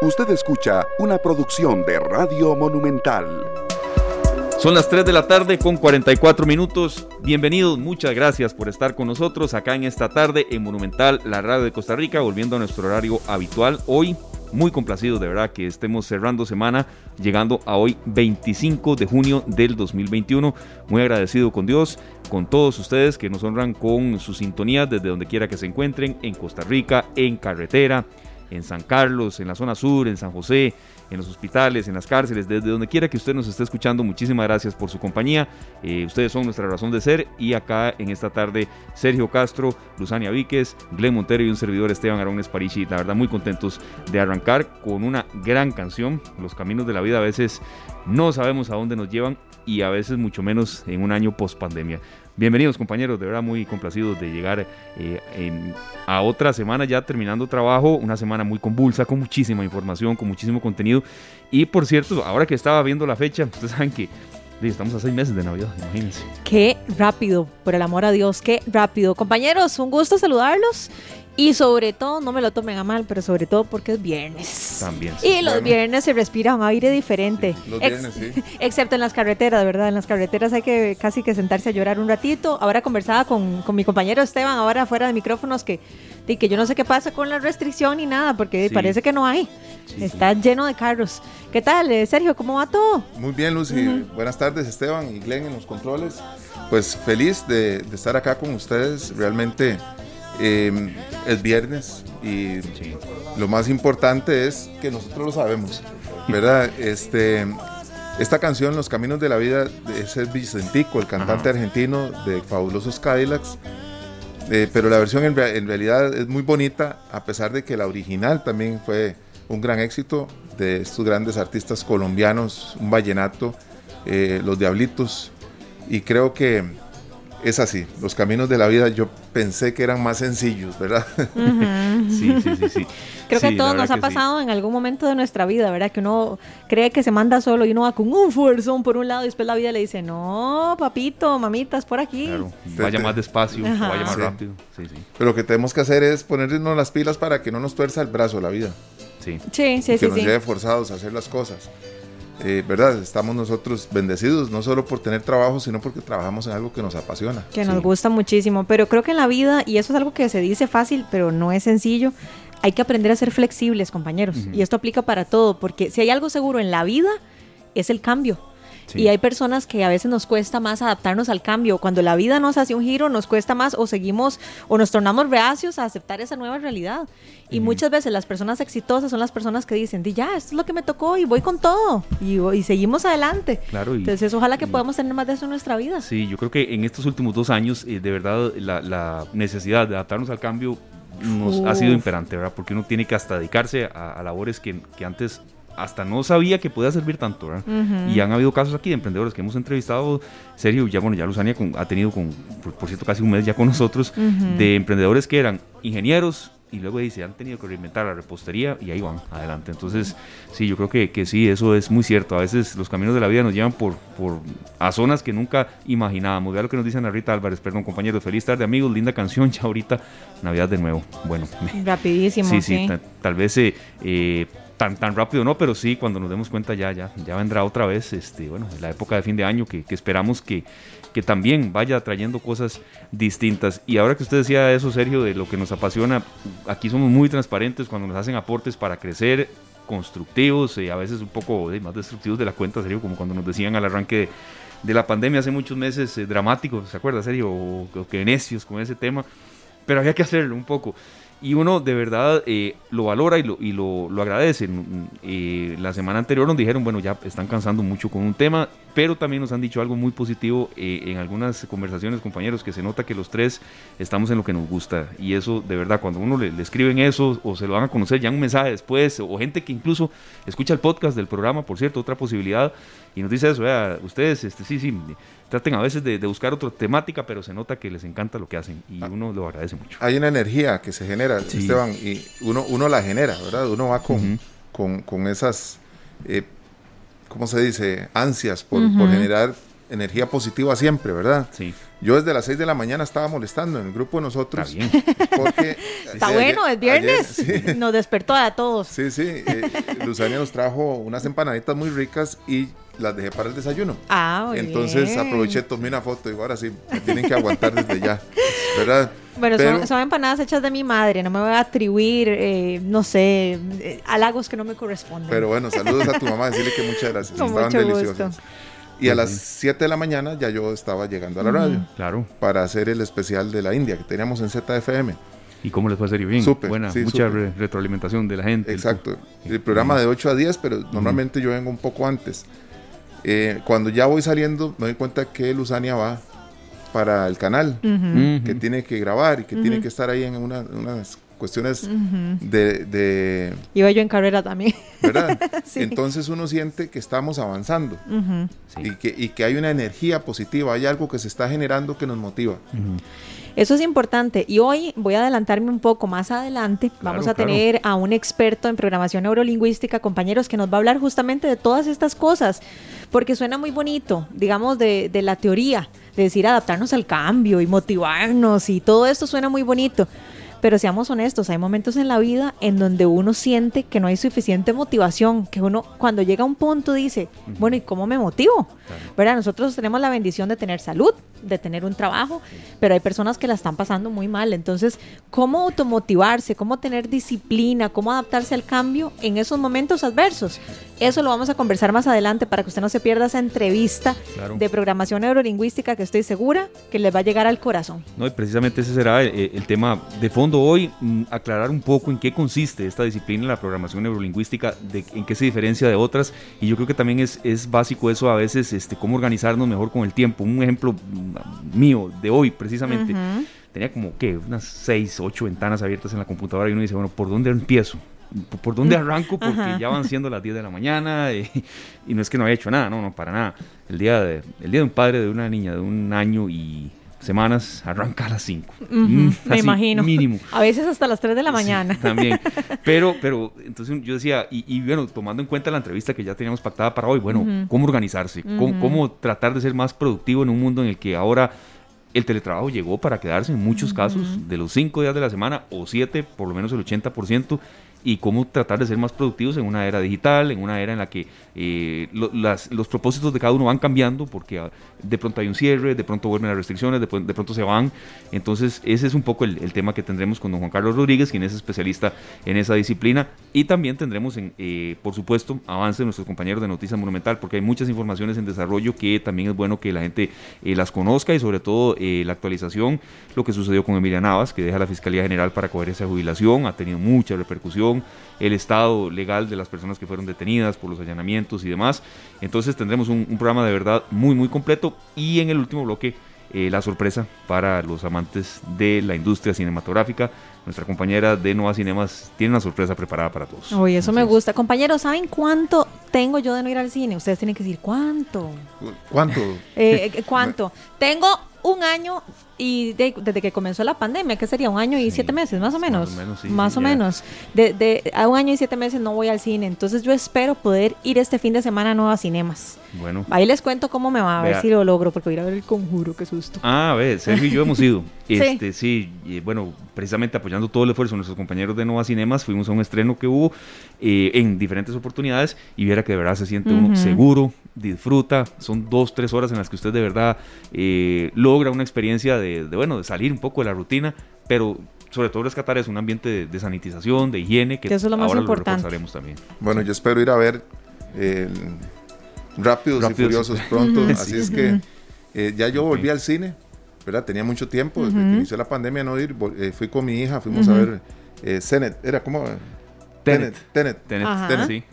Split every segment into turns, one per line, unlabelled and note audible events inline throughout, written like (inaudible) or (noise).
Usted escucha una producción de Radio Monumental.
Son las 3 de la tarde con 44 minutos. Bienvenidos, muchas gracias por estar con nosotros acá en esta tarde en Monumental, la radio de Costa Rica, volviendo a nuestro horario habitual. Hoy, muy complacido de verdad que estemos cerrando semana, llegando a hoy 25 de junio del 2021. Muy agradecido con Dios, con todos ustedes que nos honran con su sintonía desde donde quiera que se encuentren, en Costa Rica, en carretera, en San Carlos, en la zona sur, en San José, en los hospitales, en las cárceles, desde donde quiera que usted nos esté escuchando. Muchísimas gracias por su compañía. Eh, ustedes son nuestra razón de ser. Y acá en esta tarde, Sergio Castro, Luzania Víquez, Glenn Montero y un servidor Esteban Arones Parichi. La verdad, muy contentos de arrancar con una gran canción. Los caminos de la vida a veces no sabemos a dónde nos llevan y a veces mucho menos en un año post pandemia. Bienvenidos compañeros, de verdad muy complacidos de llegar eh, a otra semana ya terminando trabajo, una semana muy convulsa, con muchísima información, con muchísimo contenido. Y por cierto, ahora que estaba viendo la fecha, ustedes saben que estamos a seis meses de Navidad, imagínense.
Qué rápido, por el amor a Dios, qué rápido. Compañeros, un gusto saludarlos y sobre todo, no me lo tomen a mal, pero sobre todo porque es viernes.
También.
Y los viernes se respira un aire diferente.
los viernes, sí. (laughs)
Excepto en las carreteras, ¿verdad? En las carreteras hay que casi que sentarse a llorar un ratito. Ahora conversaba con, con mi compañero Esteban, ahora fuera de micrófonos, que, que yo no sé qué pasa con la restricción ni nada, porque parece que no hay. Está lleno de carros. ¿Qué tal, eh, Sergio? ¿Cómo va todo?
Muy bien, Lucy. Buenas tardes, Esteban y Glenn en los controles. Pues feliz de, de estar acá con ustedes. Realmente eh, es viernes y lo más importante es que nosotros lo sabemos, ¿verdad? Este, esta canción, Los Caminos de la Vida, es el Vicentico, el cantante argentino de Fabulosos Cadillacs. Eh, pero la versión en, realidad es muy bonita, a pesar de que la original también fue un gran éxito de estos grandes artistas colombianos, un vallenato, eh, Los Diablitos. Y creo que es así. Los caminos de la vida yo pensé que eran más sencillos, ¿verdad?
sí, sí, sí, sí. (laughs)
Creo que a todos nos ha pasado en algún momento de nuestra vida, ¿verdad? Que uno cree que se manda solo y uno va con un fuerzón por un lado y después la vida le dice, no, papito, mamitas, por aquí. Claro,
vaya más despacio, vaya más rápido. Sí, sí.
Pero lo que tenemos que hacer es ponernos las pilas para que no nos tuerza el brazo la vida.
Sí,
sí, sí.
Que nos lleve forzados a hacer las cosas. Eh, ¿verdad? Estamos nosotros bendecidos, no solo por tener trabajo, sino porque trabajamos en algo que nos apasiona.
Que nos gusta muchísimo, pero creo que en la vida, y eso es algo que se dice fácil, pero no es sencillo, hay que aprender a ser flexibles, compañeros. Y esto aplica para todo, porque si hay algo seguro en la vida, es el cambio. Y hay personas que a veces nos cuesta más adaptarnos al cambio. Cuando la vida nos hace un giro, nos cuesta más o seguimos o nos tornamos reacios a aceptar esa nueva realidad. Y muchas veces las personas exitosas son las personas que dicen, ya, esto es lo que me tocó y voy con todo. Y, y seguimos adelante.
Claro,
Entonces, ojalá que podamos tener más de eso en nuestra vida.
Sí, yo creo que en estos últimos dos años, eh, de verdad, la, necesidad de adaptarnos al cambio nos ha sido imperante, ¿verdad? Porque uno tiene que hasta dedicarse a, labores que, que antes hasta no sabía que podía servir tanto. Y han habido casos aquí de emprendedores que hemos entrevistado, Sergio, ya bueno, ya Luzania ha tenido con, por, cierto, casi un mes ya con nosotros, de emprendedores que eran ingenieros, y luego dice, han tenido que reinventar la repostería y ahí van adelante. Entonces, sí, yo creo que, que, sí, eso es muy cierto. A veces los caminos de la vida nos llevan por, por a zonas que nunca imaginábamos. Vea lo que nos dice Rita Álvarez, perdón, compañeros. Feliz tarde, amigos. Linda canción, (laughs) ya ahorita, Navidad de nuevo. Bueno,
rapidísimo. (laughs)
Sí, sí, tal, vez eh, eh tan, tan rápido no, pero sí, cuando nos demos cuenta ya, ya, ya vendrá otra vez, este, bueno, la época de fin de año que, esperamos que, que también vaya trayendo cosas distintas. Y ahora que usted decía eso, Sergio, de lo que nos apasiona, aquí somos muy transparentes cuando nos hacen aportes para crecer, constructivos, y eh, a veces un poco más destructivos de la cuenta, Sergio, como cuando nos decían al arranque de, la pandemia hace muchos meses, eh, dramáticos, ¿se acuerda, Sergio? O, o que necios con ese tema, pero había que hacerlo un poco y uno de verdad eh, lo valora y lo, y lo, lo agradece. Eh, la semana anterior nos dijeron, bueno, ya están cansando mucho con un tema, pero también nos han dicho algo muy positivo eh, en algunas conversaciones, compañeros, que se nota que los tres estamos en lo que nos gusta. Y eso, de verdad, cuando uno le, escriben eso o se lo van a conocer ya un mensaje después, o gente que incluso escucha el podcast del programa, por cierto, otra posibilidad, y nos dice eso, vea, ustedes, este, sí, sí, traten a veces de, buscar otra temática, pero se nota que les encanta lo que hacen y ah. uno lo agradece mucho.
Hay una energía que se genera, Esteban, y uno, uno la genera, ¿verdad? Uno va con, con, con, esas, eh, ¿cómo se dice? Ansias por, por generar energía positiva siempre, ¿verdad?
Sí.
Yo desde las 6 de la mañana estaba molestando en el grupo de nosotros.
Está bien. (laughs)
Porque,
Está
sí,
bueno,
ayer-
es viernes.
ayer- sí.
Nos despertó a todos.
Sí, sí. eh, Luzania nos trajo unas empanaditas muy ricas y las dejé para el desayuno.
Ah, muy
Entonces
bien.
aproveché, tomé una foto y digo, ahora sí, me tienen que aguantar desde ya. ¿Verdad?
Bueno,
Pero-
son, son empanadas hechas de mi madre, no me voy a atribuir, eh, no sé, eh, halagos que no me corresponden.
Pero bueno, saludos a tu mamá, decirle que muchas gracias.
Con
Estaban
mucho
deliciosas.
gusto.
Y a las 7 de la mañana ya yo estaba llegando a la radio
Claro.
para hacer el especial de la India que teníamos en ZFM.
¿Y cómo les fue a serio bien?
Súper,
Buena,
sí,
mucha re- retroalimentación de la gente.
Exacto. El programa de 8 a 10, pero normalmente yo vengo un poco antes. Eh, cuando ya voy saliendo, me doy cuenta que Luzania va para el canal, que tiene que grabar y que tiene que estar ahí en una- unas cuestiones de, de-
Iba yo en carrera también.
¿Verdad? (laughs)
Sí.
Entonces uno siente que estamos avanzando.
Sí.
y, que, y que hay una energía positiva, hay algo que se está generando que nos motiva.
Eso es importante. Y hoy voy a adelantarme un poco más adelante. Vamos
Claro,
a tener a un experto en programación neurolingüística, compañeros, que nos va a hablar justamente de todas estas cosas. Porque suena muy bonito, digamos, de, de la teoría, de decir adaptarnos al cambio y motivarnos y todo esto suena muy bonito. Pero seamos honestos, hay momentos en la vida en donde uno siente que no hay suficiente motivación, que uno cuando llega a un punto dice, bueno, ¿y cómo me motivo? ¿Verdad? Nosotros tenemos la bendición de tener salud, de tener un trabajo, pero hay personas que la están pasando muy mal. Entonces, ¿cómo automotivarse? ¿Cómo tener disciplina? ¿Cómo adaptarse al cambio en esos momentos adversos? Eso lo vamos a conversar más adelante para que usted no se pierda esa entrevista
Claro.
de programación neurolingüística que estoy segura que les va a llegar al corazón.
No, y precisamente ese será eh, el, tema de fondo hoy, mm, aclarar un poco en qué consiste esta disciplina, la programación neurolingüística, de, en qué se diferencia de otras, y yo creo que también es, es básico eso a veces, este, cómo organizarnos mejor con el tiempo. Un ejemplo mm, mío de hoy, precisamente,
Ujú.
tenía como, ¿qué? Unas 6, 8 ventanas abiertas en la computadora y uno dice, bueno, ¿por dónde empiezo? ¿Por- ¿Por dónde arranco? Porque
Ajá.
ya van siendo las 10 de la mañana eh, y no es que no haya hecho nada, no, no, para nada. El día de, el día de un padre de una niña de un año y semanas arranca a las 5.
Ujú, me imagino.
Mínimo.
A veces hasta las 3 de la
Sí,
mañana. (laughs)
también. Pero, pero, entonces yo decía, y, y bueno, tomando en cuenta la entrevista que ya teníamos pactada para hoy, bueno. ¿cómo organizarse? ¿Cómo, cómo tratar de ser más productivo en un mundo en el que ahora el teletrabajo llegó para quedarse en muchos casos, de los cinco días de la semana o siete, por lo menos el 80%, y cómo tratar de ser más productivos en una era digital, en una era en la que eh, los propósitos de cada uno van cambiando, porque ah, de pronto hay un cierre, de pronto vuelven las restricciones, de, pr- de pronto se van. Entonces, ese es un poco el, tema que tendremos con don Juan Carlos Rodríguez, quien es especialista en esa disciplina. Y también tendremos, en, eh, por supuesto, avance de nuestros compañeros de Noticias Monumental, porque hay muchas informaciones en desarrollo que también es bueno que la gente eh, las conozca y sobre todo la actualización, lo que sucedió con Emilia Navas, que deja la Fiscalía General para coger esa jubilación, ha tenido mucha repercusión, el estado legal de las personas que fueron detenidas por los allanamientos y demás. Entonces tendremos un, un programa de verdad muy, muy completo y en el último bloque eh, la sorpresa para los amantes de la industria cinematográfica. Nuestra compañera de Nova Cinemas tiene una sorpresa preparada para todos.
Uy, eso me gusta. Compañeros, ¿saben cuánto tengo yo de no ir al cine? Ustedes tienen que decir, ¿cuánto?
¿Cuánto?
Eh, eh, ¿Cuánto? (laughs) Tengo un año y de- desde que comenzó la pandemia, ¿qué sería? ¿Un año y
Sí,
siete meses? Más o
más o
menos.
menos, sí,
más
sí,
o menos. De, de- a un año y siete meses no voy al cine. Entonces yo espero poder ir este fin de semana a Nuevas Cinemas.
Bueno.
Ahí les cuento cómo me va, a ver
Vea.
si lo logro, porque voy a ir a ver el conjuro, qué susto.
Ah, a ver, Sergio y yo hemos ido. (laughs)
Sí.
Este, sí, y, bueno, precisamente apoyando todo el esfuerzo de nuestros compañeros de Nova Cinemas, fuimos a un estreno que hubo eh, en diferentes oportunidades y viera que de verdad se siente uno
Ujú.
seguro, disfruta, son dos, tres horas en las que usted de verdad eh, logra una experiencia de, de, bueno, de salir un poco de la rutina, pero sobre todo rescatar es un ambiente de, de sanitización, de higiene, que,
Que eso es lo más
ahora
importante.
lo reforzaremos también.
Bueno, yo espero ir a ver eh, Rápidos,
Rápidos
y Furiosos pronto. (laughs)
Ujú.
Así
Sí.
es que eh, ya yo volví al cine, ¿verdad? Tenía mucho tiempo, desde que inició la pandemia no ir. vol- eh, fui con mi hija, fuimos a ver eh, Tenet. Era como...
Tenet.
Tenet.
Tenet,
Ajá.
Tenet, sí.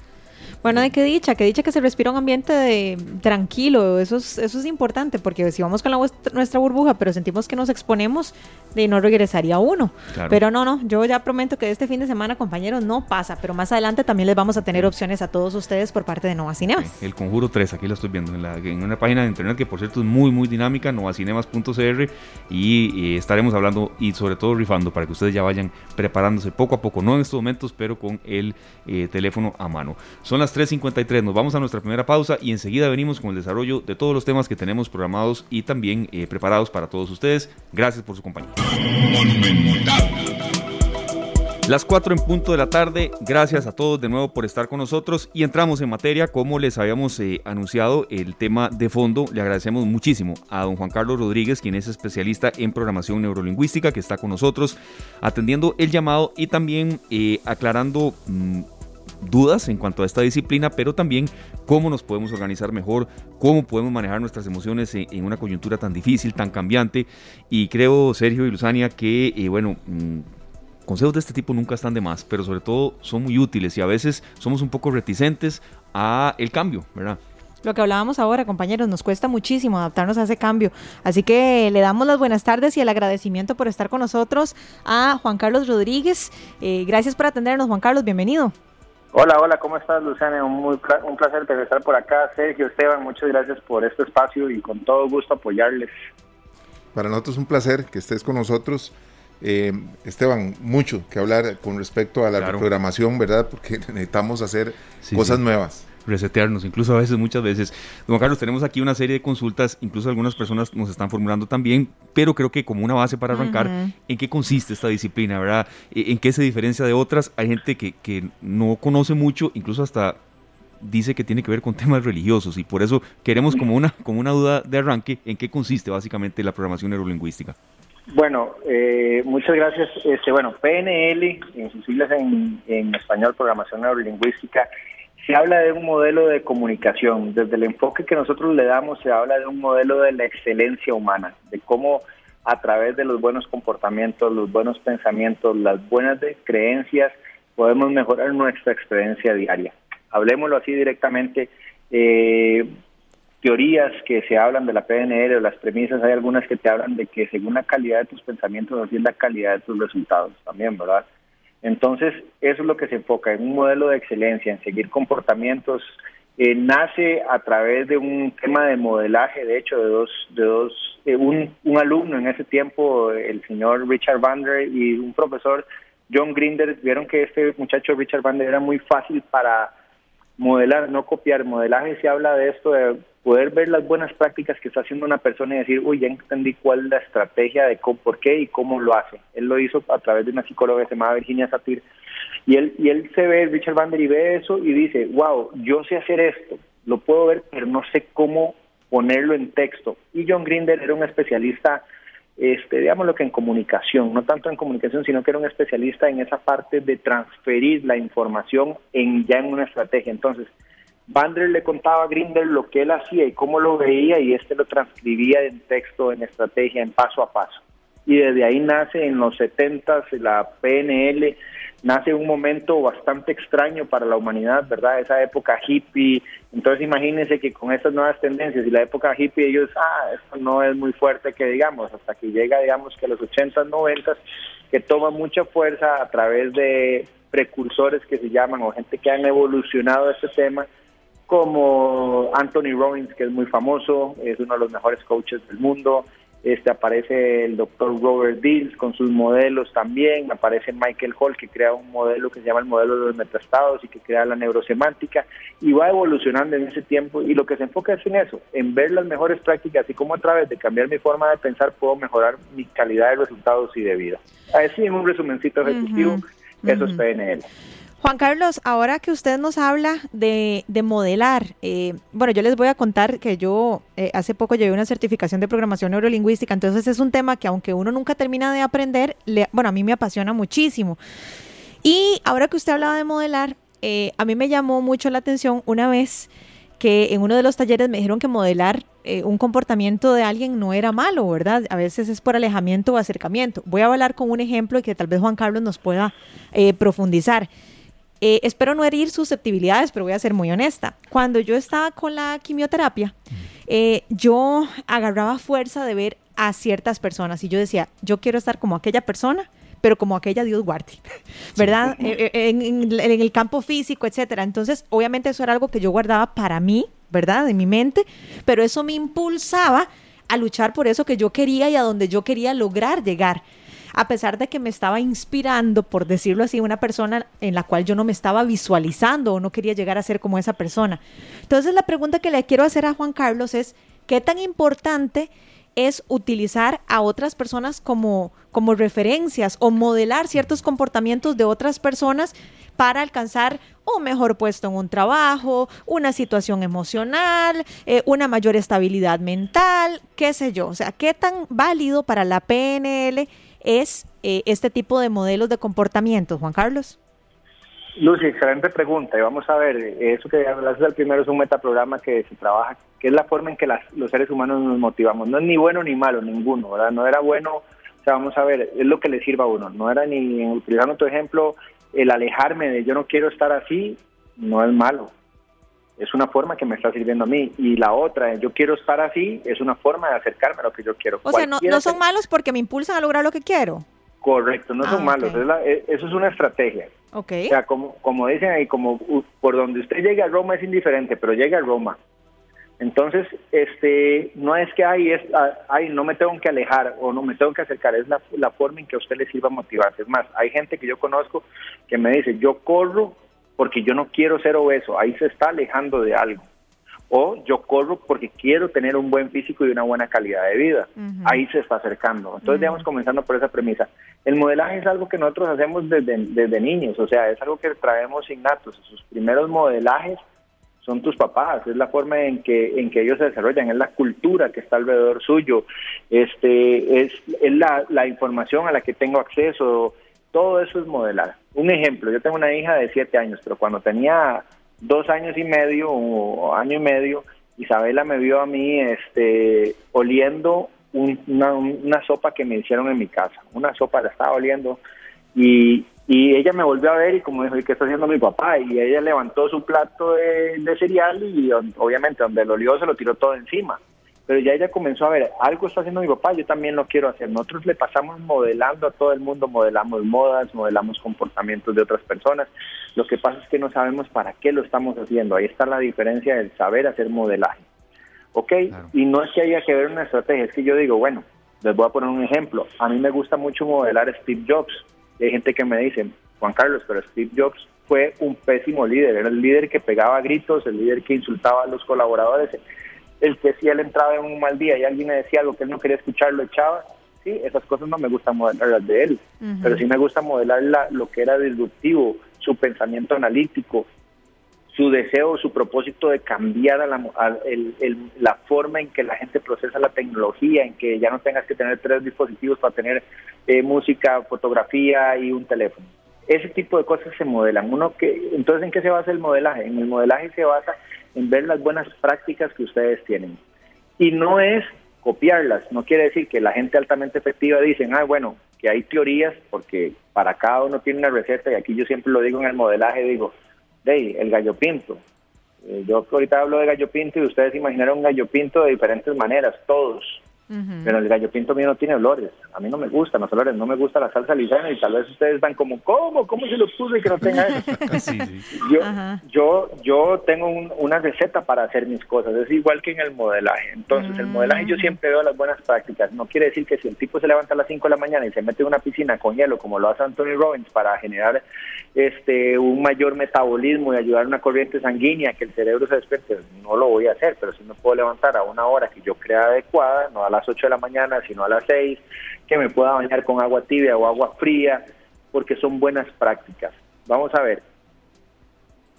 Bueno, de qué dicha, qué dicha que se respira un ambiente de, tranquilo, eso es, eso es importante, porque si vamos con la nuestra burbuja, pero sentimos que nos exponemos, de no regresaría uno.
Claro.
Pero no, no, yo ya prometo que este fin de semana, compañeros, no pasa, pero más adelante también les vamos a tener opciones a todos ustedes por parte de Nova Cinemas.
El Conjuro 3, aquí lo estoy viendo, en, la- en una página de internet que por cierto es muy muy dinámica, novacinemas.cr y, eh, estaremos hablando y sobre todo rifando para que ustedes ya vayan preparándose poco a poco, no en estos momentos, pero con el eh, teléfono a mano. Son las 3.53. Nos vamos a nuestra primera pausa y enseguida venimos con el desarrollo de todos los temas que tenemos programados y también eh, preparados para todos ustedes. Gracias por su compañía. Las 4 en punto de la tarde, gracias a todos de nuevo por estar con nosotros y entramos en materia como les habíamos eh, anunciado el tema de fondo. Le agradecemos muchísimo a don Juan Carlos Rodríguez, quien es especialista en programación neurolingüística, que está con nosotros atendiendo el llamado y también eh, aclarando mm, dudas en cuanto a esta disciplina, pero también cómo nos podemos organizar mejor, cómo podemos manejar nuestras emociones en, una coyuntura tan difícil, tan cambiante. Y creo, Sergio y Luzania, que, eh, bueno, mm, consejos de este tipo nunca están de más, pero sobre todo son muy útiles y a veces somos un poco reticentes a el cambio, ¿verdad?
Lo que hablábamos ahora, compañeros, nos cuesta muchísimo adaptarnos a ese cambio. Así que le damos las buenas tardes y el agradecimiento por estar con nosotros a Juan Carlos Rodríguez. Eh, gracias por atendernos, Juan Carlos, bienvenido.
Hola, hola, ¿cómo estás, Luciana? Un, muy, un placer estar por acá. Sergio, Esteban, muchas gracias por este espacio y con todo gusto apoyarles.
Para nosotros es un placer que estés con nosotros. Eh, Esteban, mucho que hablar con respecto a la programación, ¿verdad? Porque (laughs) necesitamos hacer cosas nuevas
resetearnos, incluso a veces, muchas veces. Don Carlos, tenemos aquí una serie de consultas, incluso algunas personas nos están formulando también, pero creo que como una base para arrancar, ¿en qué consiste esta disciplina, verdad? E, ¿En qué se diferencia de otras? Hay gente que, que no conoce mucho, incluso hasta dice que tiene que ver con temas religiosos y por eso queremos como una, como una duda de arranque en qué consiste básicamente la programación neurolingüística.
Bueno, eh, muchas gracias. Este, bueno, PNL, en sus siglas en, en español, Programación Neurolingüística, se habla de un modelo de comunicación. Desde el enfoque que nosotros le damos, se habla de un modelo de la excelencia humana, de cómo a través de los buenos comportamientos, los buenos pensamientos, las buenas creencias, podemos mejorar nuestra experiencia diaria. Hablemoslo así directamente. Eh, teorías que se hablan de la PNL o las premisas, hay algunas que te hablan de que según la calidad de tus pensamientos, así es la calidad de tus resultados también, ¿verdad? Entonces, eso es lo que se enfoca en un modelo de excelencia, en seguir comportamientos. Eh, nace a través de un tema de modelaje, de hecho, de dos, de dos, un, un alumno en ese tiempo, el señor Richard Vander y un profesor John Grinder, vieron que este muchacho Richard Vander era muy fácil para modelar, no copiar. Modelaje se habla de esto, de poder ver las buenas prácticas que está haciendo una persona y decir, uy, ya entendí cuál es la estrategia de cómo, por qué y cómo lo hace. Él lo hizo a través de una psicóloga que se llama Virginia Satir. Y él, y él se ve, Richard Vander, y ve eso y dice, wow, yo sé hacer esto, lo puedo ver, pero no sé cómo ponerlo en texto. Y John Grinder era un especialista este, digamos lo que en comunicación, no tanto en comunicación, sino que era un especialista en esa parte de transferir la información en ya en una estrategia. Entonces, Bandler le contaba a Grinder lo que él hacía y cómo lo veía y este lo transcribía en texto, en estrategia, en paso a paso. Y desde ahí nace en los 70 la PNL, nace un momento bastante extraño para la humanidad, ¿verdad? Esa época hippie. Entonces imagínense que con estas nuevas tendencias y la época hippie ellos, ah, esto no es muy fuerte que digamos, hasta que llega, digamos, que los 80, 90, que toma mucha fuerza a través de precursores que se llaman o gente que han evolucionado este tema, como Anthony Robbins, que es muy famoso, es uno de los mejores coaches del mundo, este aparece el doctor Robert Dills con sus modelos también, aparece Michael Hall que crea un modelo que se llama el modelo de los metastados y que crea la neurosemántica. Y va evolucionando en ese tiempo. Y lo que se enfoca es en eso, en ver las mejores prácticas y cómo a través de cambiar mi forma de pensar puedo mejorar mi calidad de resultados y de vida. Así en un resumencito ejecutivo, eso es PNL.
Juan Carlos, ahora que usted nos habla de, modelar, eh, bueno, yo les voy a contar que yo eh, hace poco llevé una certificación de programación neurolingüística, entonces es un tema que aunque uno nunca termina de aprender, bueno, a mí me apasiona muchísimo. Y ahora que usted hablaba de modelar, eh, a mí me llamó mucho la atención una vez que en uno de los talleres me dijeron que modelar un comportamiento de alguien no era malo, ¿verdad? A veces es por alejamiento o acercamiento. Voy a hablar con un ejemplo y que tal vez Juan Carlos nos pueda profundizar. Eh, espero no herir susceptibilidades, pero voy a ser muy honesta. Cuando yo estaba con la quimioterapia, eh, yo agarraba fuerza de ver a ciertas personas y yo decía, yo quiero estar como aquella persona, pero como aquella Dios guarde, (laughs) ¿verdad? Eh, en, el campo físico, etcétera. Entonces, obviamente eso era algo que yo guardaba para mí, ¿verdad? En mi mente, pero eso me impulsaba a luchar por eso que yo quería y a donde yo quería lograr llegar. A pesar de que me estaba inspirando, por decirlo así, una persona en la cual yo no me estaba visualizando o no quería llegar a ser como esa persona. Entonces la pregunta que le quiero hacer a Juan Carlos es, ¿qué tan importante es utilizar a otras personas como, como referencias o modelar ciertos comportamientos de otras personas para alcanzar un mejor puesto en un trabajo, una situación emocional, eh, una mayor estabilidad mental, qué sé yo. O sea, ¿qué tan válido para la PNL es eh, este tipo de modelos de comportamiento, Juan Carlos?
Lucy, excelente pregunta. Y vamos a ver, eso que hablaste del primero es un metaprograma que se trabaja, que es la forma en que los seres humanos nos motivamos. No es ni bueno ni malo, ninguno, ¿verdad? No era bueno, o sea, vamos a ver, es lo que le sirva a uno. No era ni, utilizando tu ejemplo, el alejarme de yo no quiero estar así, no es malo. Es una forma que me está sirviendo a mí. Y la otra, yo quiero estar así, es una forma de acercarme a lo que yo quiero.
O sea, no, no son malos porque me impulsan a lograr lo que quiero.
Correcto, no son ah, malos, e, eso es una estrategia.
Okay.
O sea, como, como dicen ahí, como por donde usted llegue a Roma es indiferente, pero llega a Roma. Entonces, este, no es que ahí es, ay, no me tengo que alejar o no me tengo que acercar, es la, la forma en que a usted le sirva motivarse. Es más, hay gente que yo conozco que me dice, yo corro porque yo no quiero ser obeso, ahí se está alejando de algo o yo corro porque quiero tener un buen físico y una buena calidad de vida. Ahí se está acercando. Entonces, digamos, comenzando por esa premisa. El modelaje es algo que nosotros hacemos desde, desde niños, o sea, es algo que traemos innatos. Sus primeros modelajes son tus papás, es la forma en que, en que ellos se desarrollan, es la cultura que está alrededor suyo, este, es, es la, la información a la que tengo acceso, todo eso es modelar. Un ejemplo, yo tengo una hija de siete años, pero cuando tenía dos años y medio o año y medio, Isabela me vio a mí este, oliendo una, una, sopa que me hicieron en mi casa. Una sopa la estaba oliendo y, y ella me volvió a ver y como dijo, ¿y qué está haciendo mi papá? Y ella levantó su plato de, de cereal y obviamente donde lo olió se lo tiró todo encima pero ya ella comenzó a ver, algo está haciendo mi papá, yo también lo quiero hacer. Nosotros le pasamos modelando a todo el mundo, modelamos modas, modelamos comportamientos de otras personas. Lo que pasa es que no sabemos para qué lo estamos haciendo. Ahí está la diferencia del saber hacer modelaje. ¿Ok? Y no es que haya que ver una estrategia, es que yo digo, bueno, les voy a poner un ejemplo. A mí me gusta mucho modelar a Steve Jobs. Y hay gente que me dice, Juan Carlos, pero Steve Jobs fue un pésimo líder, era el líder que pegaba gritos, el líder que insultaba a los colaboradores el que si él entraba en un mal día y alguien le decía algo que él no quería escuchar, lo echaba. Sí, esas cosas no me gusta modelarlas de él, pero sí me gusta modelar lo que era disruptivo, su pensamiento analítico, su deseo, su propósito de cambiar a la, la forma en que la gente procesa la tecnología, en que ya no tengas que tener tres dispositivos para tener eh, música, fotografía y un teléfono. Ese tipo de cosas se modelan. Uno que, entonces, ¿en qué se basa el modelaje? En el modelaje se basa en ver las buenas prácticas que ustedes tienen. Y no es copiarlas, no quiere decir que la gente altamente efectiva dicen, ah, bueno, que hay teorías, porque para cada uno tiene una receta, y aquí yo siempre lo digo en el modelaje, digo, hey, el gallo pinto. Eh, yo ahorita hablo de gallo pinto y ustedes imaginaron gallo pinto de diferentes maneras, todos. Pero el gallo pinto mío no tiene olores. A mí no me gustan los olores, no me gusta la salsa lisana y tal vez ustedes están como, ¿cómo? ¿Cómo se lo puse que no tenga eso? (laughs) Yo, yo, yo tengo una receta para hacer mis cosas, es igual que en el modelaje. Entonces, el modelaje yo mm. siempre veo las buenas prácticas. No quiere decir que si el tipo se levanta a las 5 de la mañana y se mete en una piscina con hielo, como lo hace Anthony Robbins, para generar este un mayor metabolismo y ayudar a una corriente sanguínea que el cerebro se despierte, no lo voy a hacer, pero si me puedo levantar a una hora que yo crea adecuada, no a las 8 de la mañana, sino a las 6, que me pueda bañar con agua tibia o agua fría, porque son buenas prácticas. Vamos a ver.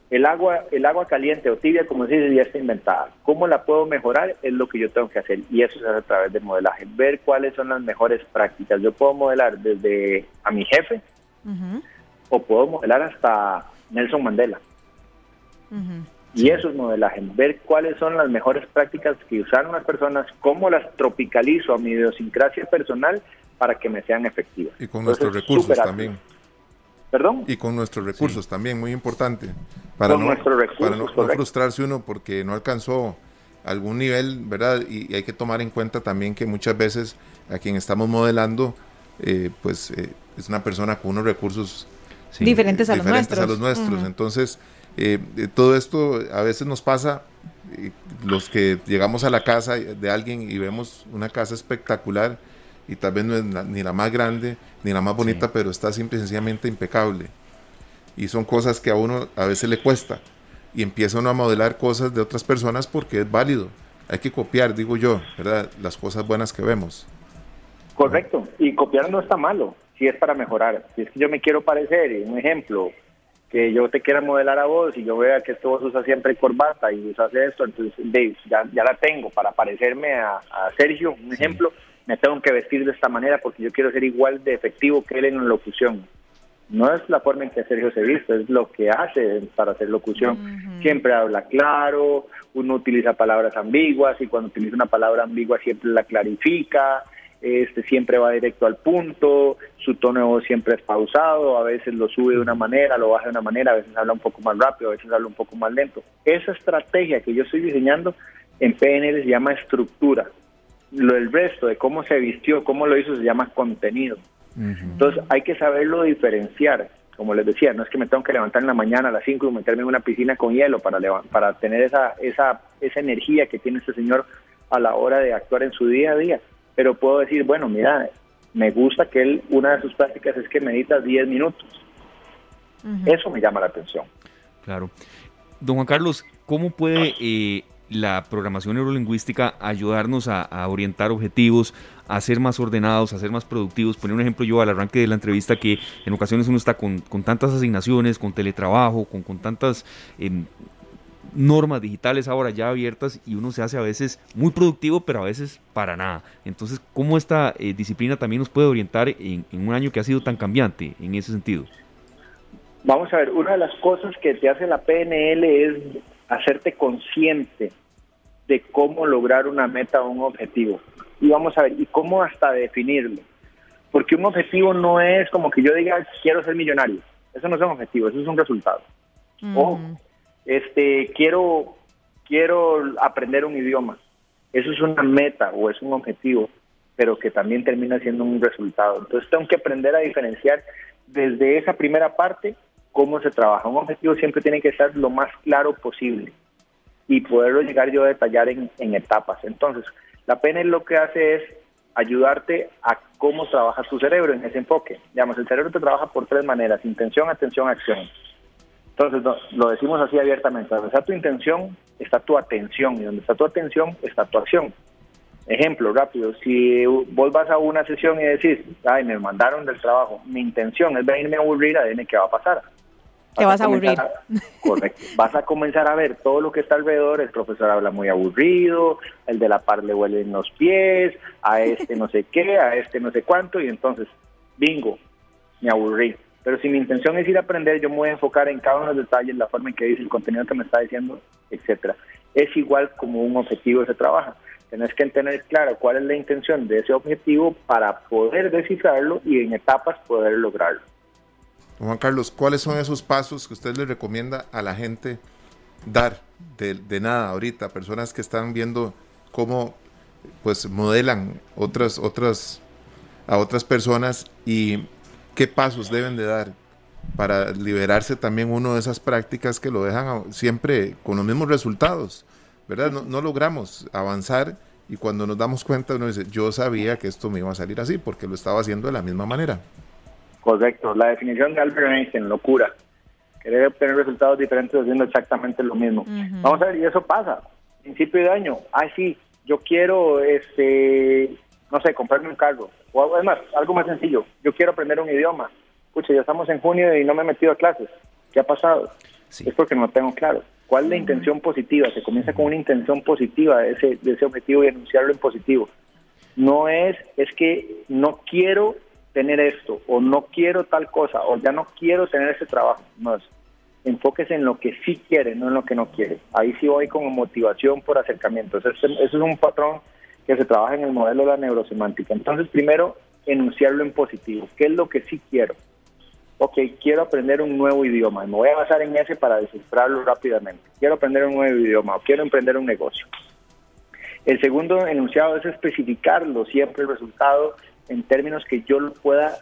El agua, el agua caliente o tibia, como se dice, ya está inventada. ¿Cómo la puedo mejorar? Es lo que yo tengo que hacer. Y eso se hace a través del modelaje. Ver cuáles son las mejores prácticas. Yo puedo modelar desde a mi jefe, o puedo modelar hasta Nelson Mandela. Y eso es modelaje, ver cuáles son las mejores prácticas que usaron las personas, cómo las tropicalizo a mi idiosincrasia personal para que me sean efectivas.
Y con nuestros recursos también.
¿Perdón?
Y con nuestros recursos también, muy importante. Para no, para no, frustrarse uno porque no alcanzó algún nivel, ¿verdad? Y, hay que tomar en cuenta también que muchas veces a quien estamos modelando, eh, pues eh, es una persona con unos recursos
diferentes a los
nuestros. A los nuestros. Entonces, eh, todo esto a veces nos pasa, los que llegamos a la casa de alguien y vemos una casa espectacular y tal vez no es ni la más grande ni la más bonita, pero está simple y sencillamente impecable. Y son cosas que a uno a veces le cuesta y empieza uno a modelar cosas de otras personas porque es válido. Hay que copiar, digo yo, ¿verdad? Las cosas buenas que vemos.
Correcto, y copiar no está malo, si es para mejorar. Si es que yo me quiero parecer, un ejemplo, que yo te quiera modelar a vos y yo vea que vos usa siempre corbata y usas esto, entonces Dave, ya, ya la tengo para parecerme a, Sergio, un ejemplo, me tengo que vestir de esta manera porque yo quiero ser igual de efectivo que él en locución. No es la forma en que Sergio se viste, es lo que hace para hacer locución. Siempre habla claro, uno utiliza palabras ambiguas y cuando utiliza una palabra ambigua siempre la clarifica, este siempre va directo al punto, su tono de voz siempre es pausado, a veces lo sube de una manera, lo baja de una manera, a veces habla un poco más rápido, a veces habla un poco más lento. Esa estrategia que yo estoy diseñando en PNL se llama estructura. Lo del resto de cómo se vistió, cómo lo hizo, se llama contenido. Entonces hay que saberlo diferenciar. Como les decía, no es que me tengo que levantar en la mañana a las 5 y meterme en una piscina con hielo para, para tener esa, esa, esa energía que tiene este señor a la hora de actuar en su día a día. Pero puedo decir, bueno, mira, me gusta que él, una de sus prácticas es que medita 10 minutos. Eso me llama la atención.
Claro. Don Juan Carlos, ¿cómo puede eh, la programación neurolingüística ayudarnos a, orientar objetivos, a ser más ordenados, a ser más productivos. Poner un ejemplo yo al arranque de la entrevista que en ocasiones uno está con, tantas asignaciones, con teletrabajo, con, con tantas em, normas digitales ahora ya abiertas y uno se hace a veces muy productivo, pero a veces para nada. Entonces, ¿cómo esta eh, disciplina también nos puede orientar en, en un año que ha sido tan cambiante en ese sentido?
Vamos a ver, una de las cosas que te hace la PNL es hacerte consciente de cómo lograr una meta o un objetivo. Y vamos a ver, y cómo hasta definirlo. Porque un objetivo no es como que yo diga, quiero ser millonario. Eso no es un objetivo, eso es un resultado. O, este, quiero, quiero aprender un idioma. Eso es una meta o es un objetivo, pero que también termina siendo un resultado. Entonces tengo que aprender a diferenciar desde esa primera parte cómo se trabaja. Un objetivo siempre tiene que ser lo más claro posible y poderlo llegar yo a detallar en, etapas. Entonces, la PNL lo que hace es ayudarte a cómo trabaja tu cerebro en ese enfoque. Digamos, el cerebro te trabaja por tres maneras, intención, atención, acción. Entonces, lo decimos así abiertamente, donde está tu intención, está tu atención, y donde está tu atención, está tu acción. Ejemplo rápido, si vos vas a una sesión y decís, ay, me mandaron del trabajo, mi intención es venirme a aburrir, adivine qué va a pasar
te vas a aburrir.
correcto. Vas a comenzar a ver todo lo que está alrededor. El profesor habla muy aburrido, el de la par le huelen los pies, a este no sé qué, a este no sé cuánto, y entonces, bingo, me aburrí. Pero si mi intención es ir a aprender, yo me voy a enfocar en cada uno de los detalles, la forma en que dice el contenido que me está diciendo, etcétera. Es igual como un objetivo se trabaja. Tienes que tener claro cuál es la intención de ese objetivo para poder descifrarlo y en etapas poder lograrlo.
Juan Carlos, ¿cuáles son esos pasos que usted le recomienda a la gente dar de, nada ahorita? Personas que están viendo cómo pues modelan otras, otras, a otras personas y qué pasos deben de dar para liberarse también uno de esas prácticas que lo dejan siempre con los mismos resultados, ¿verdad? No, no logramos avanzar y cuando nos damos cuenta uno dice, yo sabía que esto me iba a salir así porque lo estaba haciendo de la misma manera.
Correcto. La definición de Albert Einstein, locura. Querer obtener resultados diferentes haciendo exactamente lo mismo. Vamos a ver, y eso pasa. Principio de año. Ay, sí, yo quiero, este, no sé, comprarme un carro. O además, algo más sencillo. Yo quiero aprender un idioma. Escucha, ya estamos en junio y no me he metido a clases. ¿Qué ha pasado? Es porque no tengo claro. ¿Cuál es la intención positiva? Se comienza con una intención positiva de ese, de ese objetivo y anunciarlo en positivo. No es, es que no quiero tener esto, o no quiero tal cosa, o ya no quiero tener ese trabajo. No, es, enfóquese en lo que sí quiere, no en lo que no quiere. Ahí sí voy como motivación por acercamiento. Eso, es un patrón que se trabaja en el modelo de la neurosemántica. Entonces, primero, enunciarlo en positivo. ¿Qué es lo que sí quiero? Ok, quiero aprender un nuevo idioma me voy a basar en ese para descifrarlo rápidamente. Quiero aprender un nuevo idioma o quiero emprender un negocio. El segundo enunciado es especificarlo siempre el resultado en términos que yo lo pueda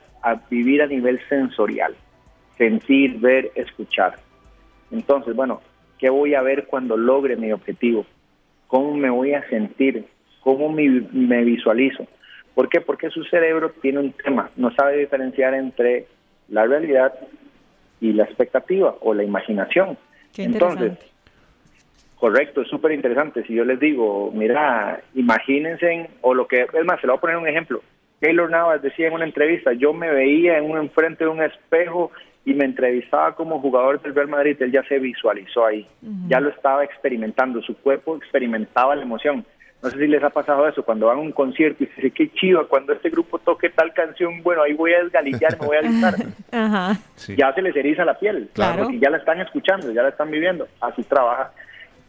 vivir a nivel sensorial, sentir, ver, escuchar. Entonces, bueno, ¿qué voy a ver cuando logre mi objetivo? ¿Cómo me voy a sentir? ¿Cómo me, visualizo? ¿Por qué? Porque su cerebro tiene un tema, no sabe diferenciar entre la realidad y la expectativa o la imaginación. Entonces, correcto, es súper interesante. Si yo les digo, mira, imagínense, o lo que, es más, se lo voy a poner un ejemplo. Taylor Navas decía en una entrevista, yo me veía en un enfrente de un espejo y me entrevistaba como jugador del Real Madrid, él ya se visualizó ahí, ya lo estaba experimentando, su cuerpo experimentaba la emoción. No sé si les ha pasado eso, cuando van a un concierto y dicen, qué chido, cuando este grupo toque tal canción, bueno, ahí voy a desgalillar, me voy a alistar. (laughs) Ya se les eriza la piel, claro. porque ya la están escuchando, ya la están viviendo. Así trabaja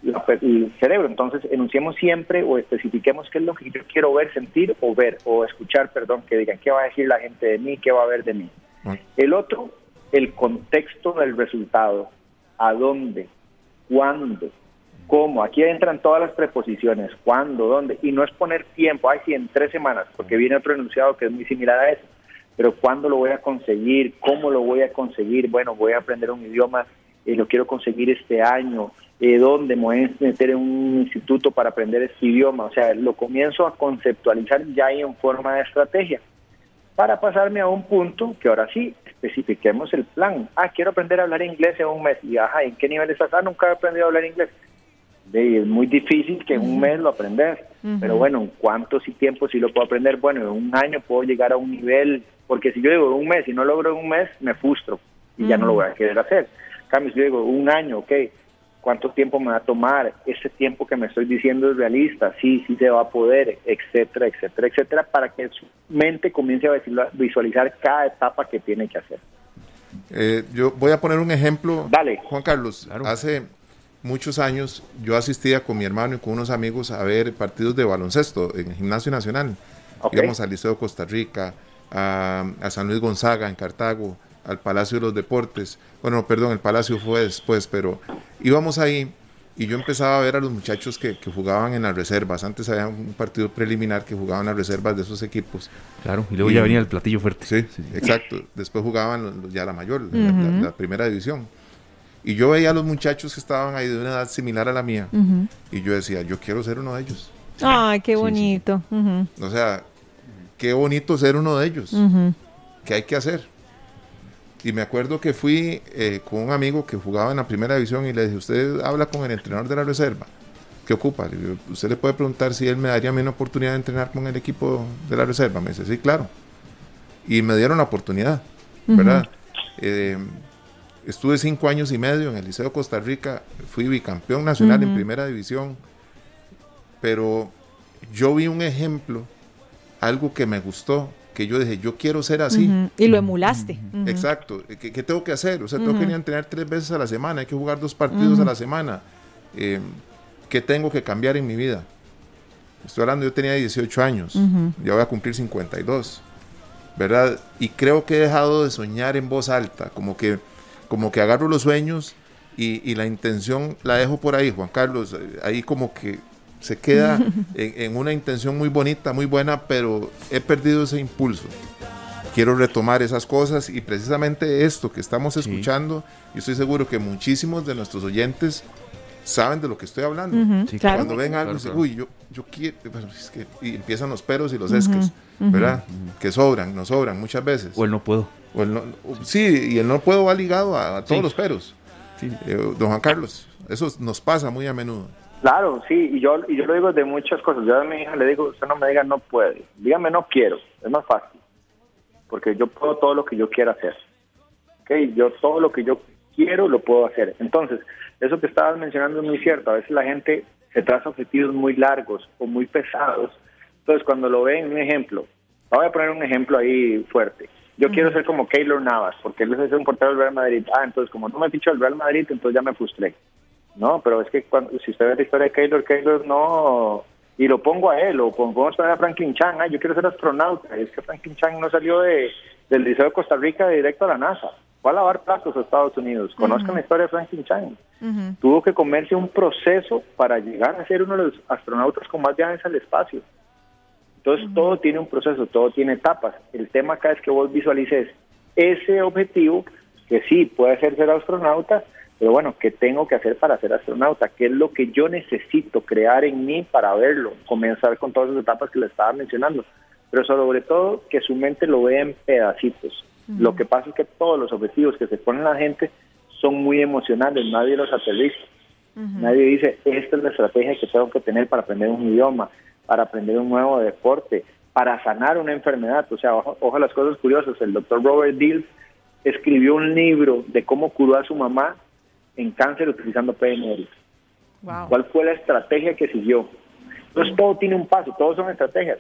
el cerebro. Entonces, enunciemos siempre o especifiquemos qué es lo que yo quiero ver, sentir o ver, o escuchar, perdón, que digan qué va a decir la gente de mí, qué va a ver de mí. El otro, el contexto del resultado. ¿A dónde? ¿Cuándo? ¿Cómo? Aquí entran todas las preposiciones, cuándo, dónde, y no es poner tiempo, ay, sí, en tres semanas, porque viene otro enunciado que es muy similar a eso, pero ¿cuándo lo voy a conseguir? ¿Cómo lo voy a conseguir? Bueno, voy a aprender un idioma, eh, lo quiero conseguir este año, eh, ¿dónde me voy a meter en un instituto para aprender este idioma? O sea, lo comienzo a conceptualizar ya en forma de estrategia, para pasarme a un punto que ahora sí, especifiquemos el plan. Ah, quiero aprender a hablar inglés en un mes. Y ajá, ¿en qué nivel estás? Ah, nunca he aprendido a hablar inglés es muy difícil que en un mes lo aprendas, pero bueno, ¿en cuánto sí tiempo sí lo puedo aprender? Bueno, en un año puedo llegar a un nivel, porque si yo digo un mes y no logro en un mes, me frustro y ya no lo voy a querer hacer. cambio, si yo digo un año, ok, ¿cuánto tiempo me va a tomar? Ese tiempo que me estoy diciendo es realista, sí, sí se va a poder, etcétera, etcétera, etcétera, para que su mente comience a visualizar cada etapa que tiene que hacer.
Eh, yo voy a poner un ejemplo.
Dale.
Juan Carlos, hace muchos años yo asistía con mi hermano y con unos amigos a ver partidos de baloncesto en el Gimnasio Nacional. Íbamos al Liceo Costa Rica, a, San Luis Gonzaga en Cartago, al Palacio de los Deportes. Bueno, perdón, el Palacio fue después, pero íbamos ahí y yo empezaba a ver a los muchachos que, jugaban en las reservas. Antes había un partido preliminar que jugaban en las reservas de esos equipos.
Claro, y luego ya venía el platillo fuerte.
Sí, exacto. Después jugaban ya la mayor, la primera división. Y yo veía a los muchachos que estaban ahí de una edad similar a la mía. Y yo decía, yo quiero ser uno de ellos.
Ay, qué bonito.
O sea, qué bonito ser uno de ellos. ¿Qué hay que hacer? Y me acuerdo que fui eh, con un amigo que jugaba en la primera división y le dije, usted habla con el entrenador de la reserva. ¿Qué ocupa? usted le puede preguntar si él me daría a mí una oportunidad de entrenar con el equipo de la reserva. Me dice, sí, claro. Y me dieron la oportunidad, ¿verdad? eh, Estuve cinco años y medio en el Liceo Costa Rica, fui bicampeón nacional en primera división, pero yo vi un ejemplo, algo que me gustó, que yo dije, yo quiero ser así.
Y lo emulaste.
Exacto. ¿Qué, tengo que hacer? O sea, tengo que ir a entrenar tres veces a la semana, hay que jugar dos partidos a la semana. Eh, ¿Qué tengo que cambiar en mi vida? Estoy hablando, yo tenía 18 años, ya voy a cumplir 52, ¿verdad? Y creo que he dejado de soñar en voz alta, como que como que agarro los sueños y, la intención la dejo por ahí, Juan Carlos, ahí como que se queda (laughs) en, una intención muy bonita, muy buena, pero he perdido ese impulso. Quiero retomar esas cosas y precisamente esto que estamos escuchando, y estoy seguro que muchísimos de nuestros oyentes saben de lo que estoy hablando. Cuando ven algo, dicen, uy, yo, yo quiero, y empiezan los peros y los esques, ¿verdad? Que sobran, nos sobran muchas veces.
O el no puedo.
sí, y el no puedo va ligado a, todos los peros. Eh, don Juan Carlos, eso nos pasa muy a menudo.
Claro, sí, y yo, y yo lo digo de muchas cosas. Yo a mi hija le digo, usted no me diga no puede, dígame no quiero, es más fácil, porque yo puedo todo lo que yo quiera hacer. Okay, yo todo lo que yo quiero lo puedo hacer. Entonces, eso que estabas mencionando es muy cierto. A veces la gente se traza objetivos muy largos o muy pesados. Entonces, cuando lo ven, un ejemplo, voy a poner un ejemplo ahí fuerte. Yo quiero ser como Keylor Navas, porque él es un portero del Real Madrid. Ah, entonces, como no me fichó el Real Madrid, entonces ya me frustré. No, pero es que cuando, si usted ve la historia de Keylor, Keylor no. Y lo pongo a él, o pongo a Franklin Chang. Ah, yo quiero ser astronauta. Es que Franklin Chang no salió de, del Liceo de Costa Rica directo a la NASA fue a lavar platos a Estados Unidos. Conozcan la historia de Franklin Chang. Tuvo que comerse un proceso para llegar a ser uno de los astronautas con más viajes al espacio. Entonces todo tiene un proceso, todo tiene etapas. El tema acá es que vos visualices ese objetivo, que sí, puede ser ser astronauta, pero bueno, ¿qué tengo que hacer para ser astronauta? ¿Qué es lo que yo necesito crear en mí para verlo? Comenzar con todas esas etapas que le estaba mencionando. pero sobre todo que su mente lo vea en pedacitos. Lo que pasa es que todos los objetivos que se ponen la gente son muy emocionales, nadie los aterriza. Nadie dice, esta es la estrategia que tengo que tener para aprender un idioma, para aprender un nuevo deporte, para sanar una enfermedad. O sea, ojo, las cosas curiosas. El doctor Robert Dills escribió un libro de cómo curó a su mamá en cáncer utilizando PNL. ¿Cuál fue la estrategia que siguió? Entonces todo tiene un paso, todos son estrategias.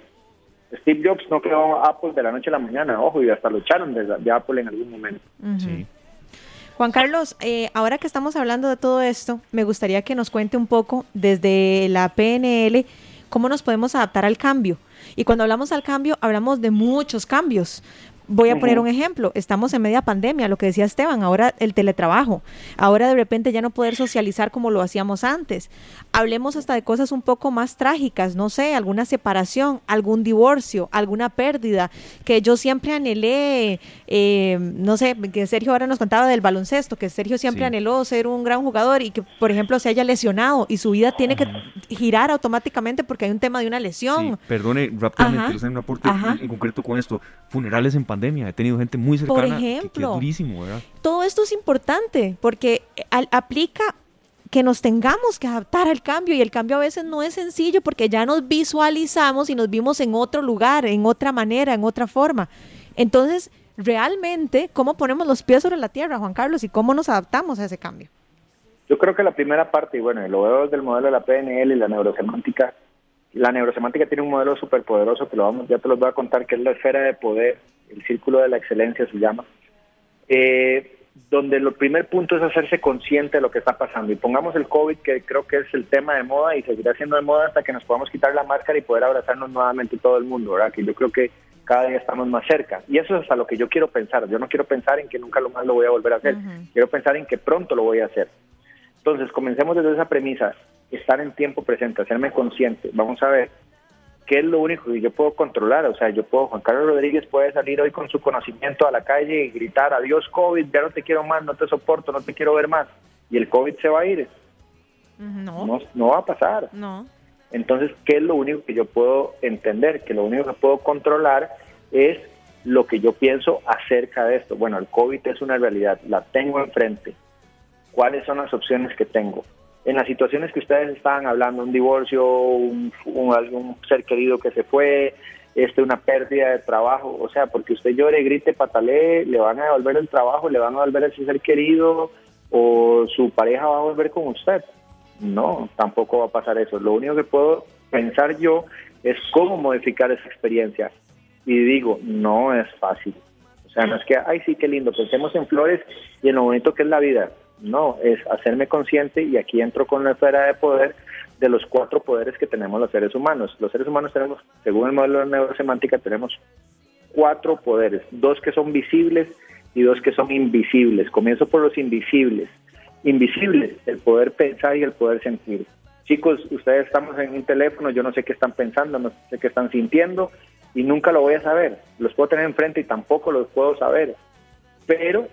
Steve Jobs no creó Apple de la noche a la mañana, ojo, y hasta lo echaron de, Apple en algún momento.
Juan Carlos, eh, ahora que estamos hablando de todo esto, me gustaría que nos cuente un poco desde la PNL cómo nos podemos adaptar al cambio. Y cuando hablamos al cambio, hablamos de muchos cambios, Voy a poner un ejemplo. Estamos en media pandemia, lo que decía Esteban, ahora el teletrabajo. Ahora de repente ya no poder socializar como lo hacíamos antes. Hablemos hasta de cosas un poco más trágicas, no sé, alguna separación, algún divorcio, alguna pérdida, que yo siempre anhelé, eh, no sé, que Sergio ahora nos contaba del baloncesto, que Sergio siempre anheló ser un gran jugador y que, por ejemplo, se haya lesionado y su vida tiene que girar automáticamente porque hay un tema de una lesión.
perdone rápidamente, un aporte en concreto con esto. Funerales en pandemia pandemia. He tenido gente muy cercana
Por ejemplo,
que, durísimo,
Todo esto es importante porque aplica que nos tengamos que adaptar al cambio y el cambio a veces no es sencillo porque ya nos visualizamos y nos vimos en otro lugar, en otra manera, en otra forma. Entonces, realmente, ¿cómo ponemos los pies sobre la tierra, Juan Carlos, y cómo nos adaptamos a ese cambio?
Yo creo que la primera parte, y bueno, lo veo desde el modelo de la PNL y la neurosemántica, la neurosemántica tiene un modelo súper poderoso que lo vamos, ya te lo voy a contar, que es la esfera de poder, el círculo de la excelencia se llama, eh, donde el primer punto es hacerse consciente de lo que está pasando. Y pongamos el COVID, que creo que es el tema de moda y seguirá siendo de moda hasta que nos podamos quitar la máscara y poder abrazarnos nuevamente todo el mundo, ¿verdad? Que yo creo que cada día estamos más cerca. Y eso es hasta lo que yo quiero pensar. Yo no quiero pensar en que nunca lo más lo voy a volver a hacer. Quiero pensar en que pronto lo voy a hacer. Entonces, comencemos desde esa premisa estar en tiempo presente, hacerme consciente. Vamos a ver qué es lo único que yo puedo controlar. O sea, yo puedo, Juan Carlos Rodríguez puede salir hoy con su conocimiento a la calle y gritar, adiós COVID, ya no te quiero más, no te soporto, no te quiero ver más. Y el COVID se va a ir. No. No, va a pasar.
No.
Entonces, ¿qué es lo único que yo puedo entender? Que lo único que puedo controlar es lo que yo pienso acerca de esto. Bueno, el COVID es una realidad, la tengo enfrente. ¿Cuáles son las opciones que tengo? en las situaciones que ustedes estaban hablando, un divorcio, un, algún ser querido que se fue, este, una pérdida de trabajo, o sea, porque usted llore, grite, patalee, le van a devolver el trabajo, le van a devolver ese ser querido o su pareja va a volver con usted. No, tampoco va a pasar eso. Lo único que puedo pensar yo es cómo modificar esa experiencia. Y digo, no es fácil. O sea, no es que, ay, sí, qué lindo, pensemos en flores y en lo bonito que es la vida. No, es hacerme consciente y aquí entro con la esfera de poder de los cuatro poderes que tenemos los seres humanos. Los seres humanos tenemos, según el modelo de neurosemántica, tenemos cuatro poderes, dos que son visibles y dos que son invisibles. Comienzo por los invisibles. Invisibles, el poder pensar y el poder sentir. Chicos, ustedes estamos en un teléfono, yo no sé qué están pensando, no sé qué están sintiendo y nunca lo voy a saber. Los puedo tener enfrente y tampoco los puedo saber. Pero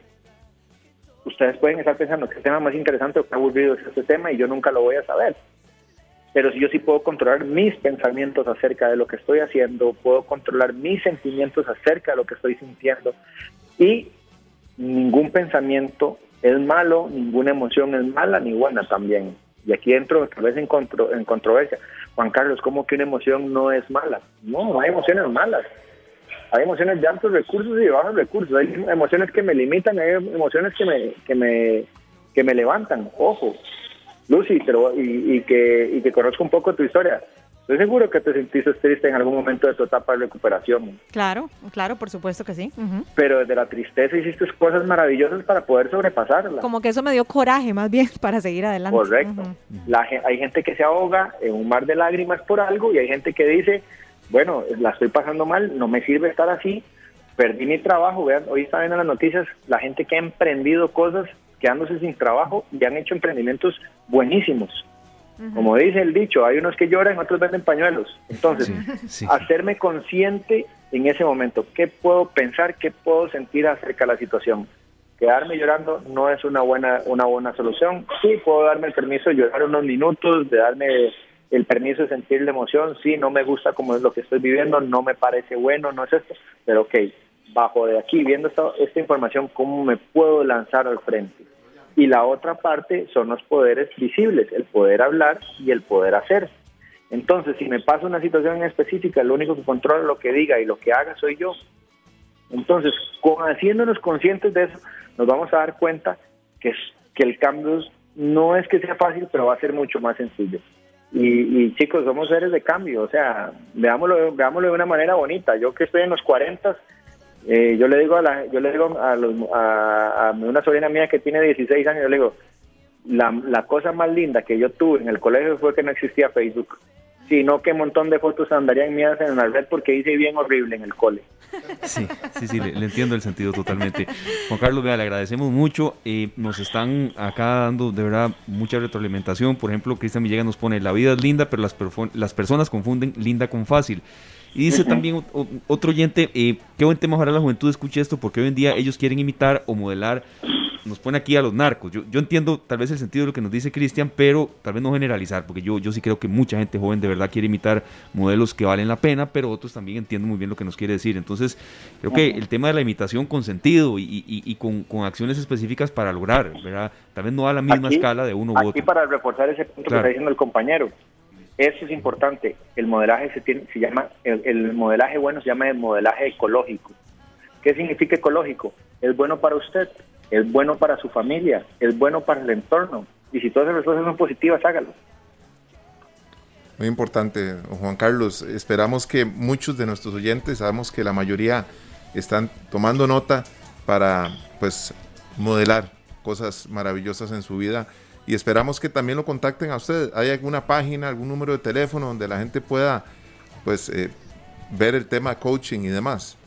ustedes pueden estar pensando que el tema más interesante o que aburrido es este tema y yo nunca lo voy a saber. Pero si yo sí puedo controlar mis pensamientos acerca de lo que estoy haciendo, puedo controlar mis sentimientos acerca de lo que estoy sintiendo y ningún pensamiento es malo, ninguna emoción es mala ni buena también. Y aquí entro tal vez en, en controversia. Juan Carlos, ¿cómo que una emoción no es mala? No, hay emociones malas hay emociones de altos recursos y de bajos recursos, hay emociones que me limitan, hay emociones que me, que me, que me levantan, ojo. Lucy, pero, y, y, que, y que conozco un poco tu historia. Estoy seguro que te sentiste triste en algún momento de tu etapa de recuperación.
Claro, claro, por supuesto que sí.
Pero desde la tristeza hiciste cosas maravillosas para poder sobrepasarla.
Como que eso me dio coraje más bien (laughs) para seguir adelante.
Correcto. hay gente que se ahoga en un mar de lágrimas por algo y hay gente que dice, bueno, la estoy pasando mal, no me sirve estar así, perdí mi trabajo, vean, hoy están en las noticias la gente que ha emprendido cosas quedándose sin trabajo y han hecho emprendimientos buenísimos. Como dice el dicho, hay unos que lloran, otros venden pañuelos. Entonces, (laughs) hacerme consciente en ese momento, qué puedo pensar, qué puedo sentir acerca de la situación. Quedarme llorando no es una buena una buena solución. Sí, puedo darme el permiso de llorar unos minutos, de darme el permiso de sentir la emoción, sí, no me gusta como es lo que estoy viviendo, no me parece bueno, no es esto, pero ok, bajo de aquí, viendo esta, información, ¿cómo me puedo lanzar al frente? Y la otra parte son los poderes visibles, el poder hablar y el poder hacer. Entonces, si me pasa una situación específica, lo único que controla lo que diga y lo que haga soy yo. Entonces, con, haciéndonos conscientes de eso, nos vamos a dar cuenta que, que el cambio no es que sea fácil, pero va a ser mucho más sencillo. Y, chicos, somos seres de cambio, o sea, veámoslo, veámoslo de una manera bonita. Yo que estoy en los 40, eh, yo le digo a la, yo le digo a, los, a, una sobrina mía que tiene 16 años, yo le digo, la, la cosa más linda que yo tuve en el colegio fue que no existía Facebook sino que un montón de fotos andarían mías en la red porque hice bien horrible en el cole.
Sí, sí, sí, le, entiendo el sentido totalmente. Juan Carlos, vea, le agradecemos mucho. Eh, nos están acá dando de verdad mucha retroalimentación. Por ejemplo, Cristian Villegas nos pone, la vida es linda, pero las, las personas confunden linda con fácil. Y dice también otro oyente, eh, qué buen tema para la juventud, escuche esto, porque hoy en día ellos quieren imitar o modelar nos pone aquí a los narcos. Yo, yo entiendo tal vez el sentido de lo que nos dice Cristian, pero tal vez no generalizar, porque yo, yo sí creo que mucha gente joven de verdad quiere imitar modelos que valen la pena, pero otros también entienden muy bien lo que nos quiere decir. Entonces, creo que el tema de la imitación con sentido y, y, con, con, acciones específicas para lograr, ¿verdad? Tal vez no a la misma escala de uno u otro.
Aquí para reforzar ese punto que está diciendo el compañero, eso es importante. El modelaje se, tiene, se llama, el, el modelaje bueno se llama el modelaje ecológico. ¿Qué significa ecológico? Es bueno para usted, es bueno para su familia, es bueno para el entorno. Y si todas esas cosas son positivas, hágalo.
Muy importante, Juan Carlos. Esperamos que muchos de nuestros oyentes, sabemos que la mayoría están tomando nota para pues modelar cosas maravillosas en su vida y esperamos que también lo contacten a usted. ¿Hay alguna página, algún número de teléfono donde la gente pueda pues eh, ver el tema coaching y demás?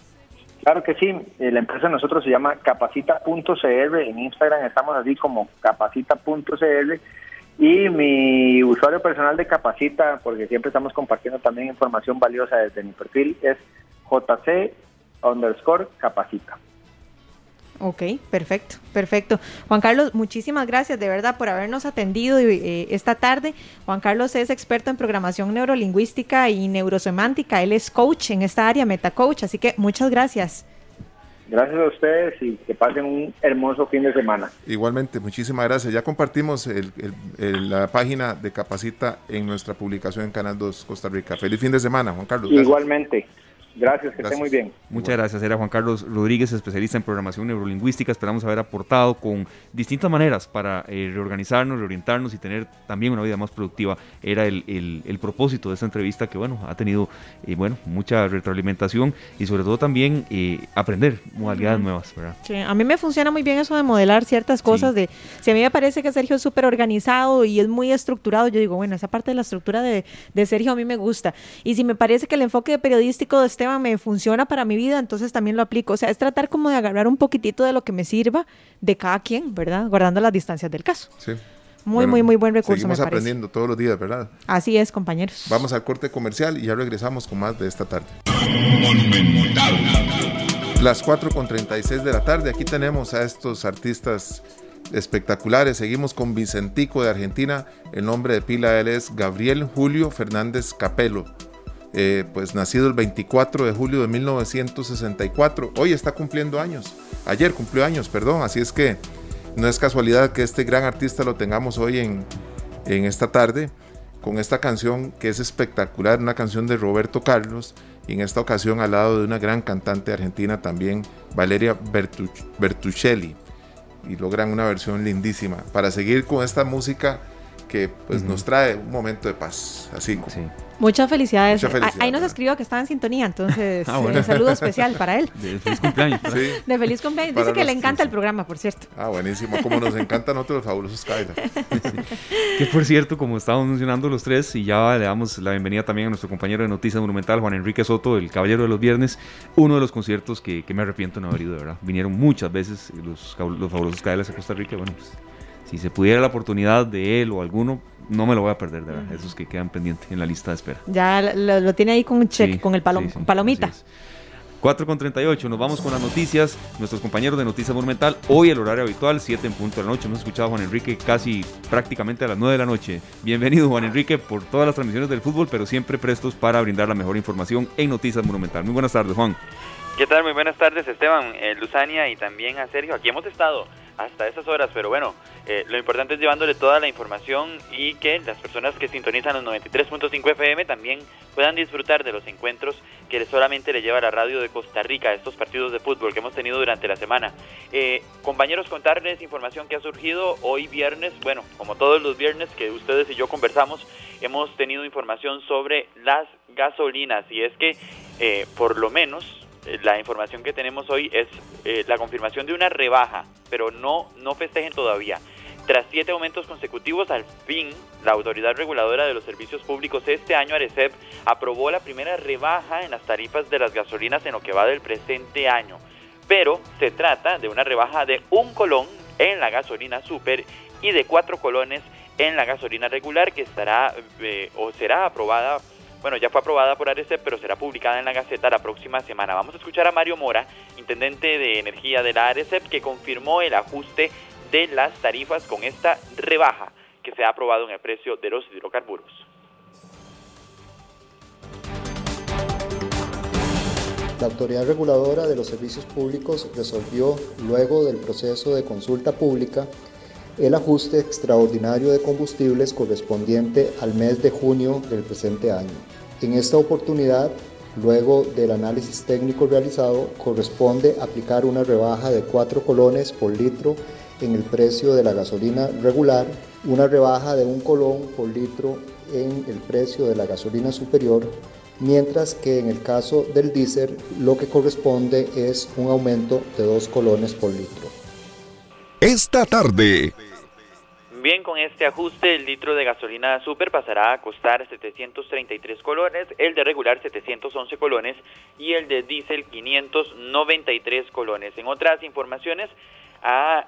Claro que sí, eh, la empresa de nosotros se llama capacita.cr, en Instagram estamos así como capacita.cr y mi usuario personal de Capacita, porque siempre estamos compartiendo también información valiosa desde mi perfil, es jc underscore capacita.
Ok, perfecto, perfecto. Juan Carlos, muchísimas gracias de verdad por habernos atendido eh, esta tarde. Juan Carlos es experto en programación neurolingüística y neurosemántica. Él es coach en esta área, metacoach, así que muchas gracias.
Gracias a ustedes y que pasen un hermoso fin de semana.
Igualmente, muchísimas gracias. Ya compartimos la página de Capacita en nuestra publicación en Canal 2 Costa Rica. Feliz fin de semana, Juan Carlos.
Igualmente. Gracias, que esté muy bien.
Muchas gracias. Era Juan Carlos Rodríguez, especialista en programación neurolingüística. Esperamos haber aportado con distintas maneras para eh, reorganizarnos, reorientarnos y tener también una vida más productiva. Era el, el, propósito de esta entrevista que, bueno, ha tenido, eh, bueno, mucha retroalimentación y sobre todo también eh, aprender modalidades nuevas, ¿verdad?
Sí, a mí me funciona muy bien eso de modelar ciertas cosas. de Si a mí me parece que Sergio es súper organizado y es muy estructurado, yo digo, bueno, esa parte de la estructura de, de Sergio a mí me gusta. Y si me parece que el enfoque periodístico de este me funciona para mi vida, entonces también lo aplico. O sea, es tratar como de agarrar un poquitito de lo que me sirva de cada quien, ¿verdad? Guardando las distancias del caso.
Sí.
Muy, muy, muy buen recurso.
Seguimos aprendiendo todos los días, ¿verdad?
Así es, compañeros.
Vamos al corte comercial y ya regresamos con más de esta tarde. Las 4 con 36 de la tarde, aquí tenemos a estos artistas espectaculares. Seguimos con Vicentico de Argentina. El nombre de pila él es Gabriel Julio Fernández Capelo. Eh, pues nacido el 24 de julio de 1964. Hoy está cumpliendo años. Ayer cumplió años, perdón. Así es que no es casualidad que este gran artista lo tengamos hoy en, en esta tarde con esta canción que es espectacular, una canción de Roberto Carlos y en esta ocasión al lado de una gran cantante argentina también, Valeria Bertuccelli. Y logran una versión lindísima para seguir con esta música que pues nos trae un momento de paz, así. Sí.
Muchas felicidades. Ahí nos escribió que estaba en sintonía, entonces (laughs) ah, un saludo especial para él.
De feliz cumpleaños.
De feliz cumpleaños. Dice que le encanta el programa, por cierto.
Ah, buenísimo. Como nos encantan otros fabulosos Kaila. (laughs)
Que por cierto, como estábamos mencionando los tres, y ya le damos la bienvenida también a nuestro compañero de Noticias Monumental, Juan Enrique Soto, el Caballero de los Viernes, uno de los conciertos que, me arrepiento no haber ido, de verdad. Vinieron muchas veces los, los fabulosos Kailas a Costa Rica. Bueno, pues si se pudiera la oportunidad de él o alguno, no me lo voy a perder, de verdad. Esos que quedan pendientes en la lista de espera.
Ya lo, tiene ahí con un check, con el palomita.
4 con 38, nos vamos con las noticias. Nuestros compañeros de Noticias Monumental, hoy el horario habitual, 7 en punto de la noche. Hemos escuchado a Juan Enrique casi prácticamente a las 9 de la noche. Bienvenido, Juan Enrique, por todas las transmisiones del fútbol, pero siempre prestos para brindar la mejor información en Noticias Monumental. Muy buenas tardes, Juan.
¿Qué tal? Muy buenas tardes, Esteban, eh, Luzania y también a Sergio. Aquí hemos estado hasta esas horas, pero bueno, eh, lo importante es llevándole toda la información y que las personas que sintonizan los 93.5 FM también puedan disfrutar de los encuentros que solamente le lleva la radio de Costa Rica, estos partidos de fútbol que hemos tenido durante la semana. Eh, compañeros, contarles información que ha surgido hoy viernes, bueno, como todos los viernes que ustedes y yo conversamos, hemos tenido información sobre las gasolinas y es que eh, por lo menos la información que tenemos hoy es eh, la confirmación de una rebaja, pero no, no festejen todavía. Tras siete aumentos consecutivos, al fin, la Autoridad Reguladora de los Servicios Públicos este año, ARECEP, aprobó la primera rebaja en las tarifas de las gasolinas en lo que va del presente año. Pero se trata de una rebaja de un colón en la gasolina super y de cuatro colones en la gasolina regular que estará eh, o será aprobada bueno, ya fue aprobada por ARECEP, pero será publicada en la Gaceta la próxima semana. Vamos a escuchar a Mario Mora, intendente de energía de la ARECEP, que confirmó el ajuste de las tarifas con esta rebaja que se ha aprobado en el precio de los hidrocarburos.
La Autoridad Reguladora de los Servicios Públicos resolvió, luego del proceso de consulta pública, el ajuste extraordinario de combustibles correspondiente al mes de junio del presente año. En esta oportunidad, luego del análisis técnico realizado, corresponde aplicar una rebaja de 4 colones por litro en el precio de la gasolina regular, una rebaja de un colón por litro en el precio de la gasolina superior, mientras que en el caso del diésel lo que corresponde es un aumento de 2 colones por litro.
Esta tarde.
Bien, con este ajuste, el litro de gasolina super pasará a costar 733 colones, el de regular 711 colones y el de diésel 593 colones. En otras informaciones,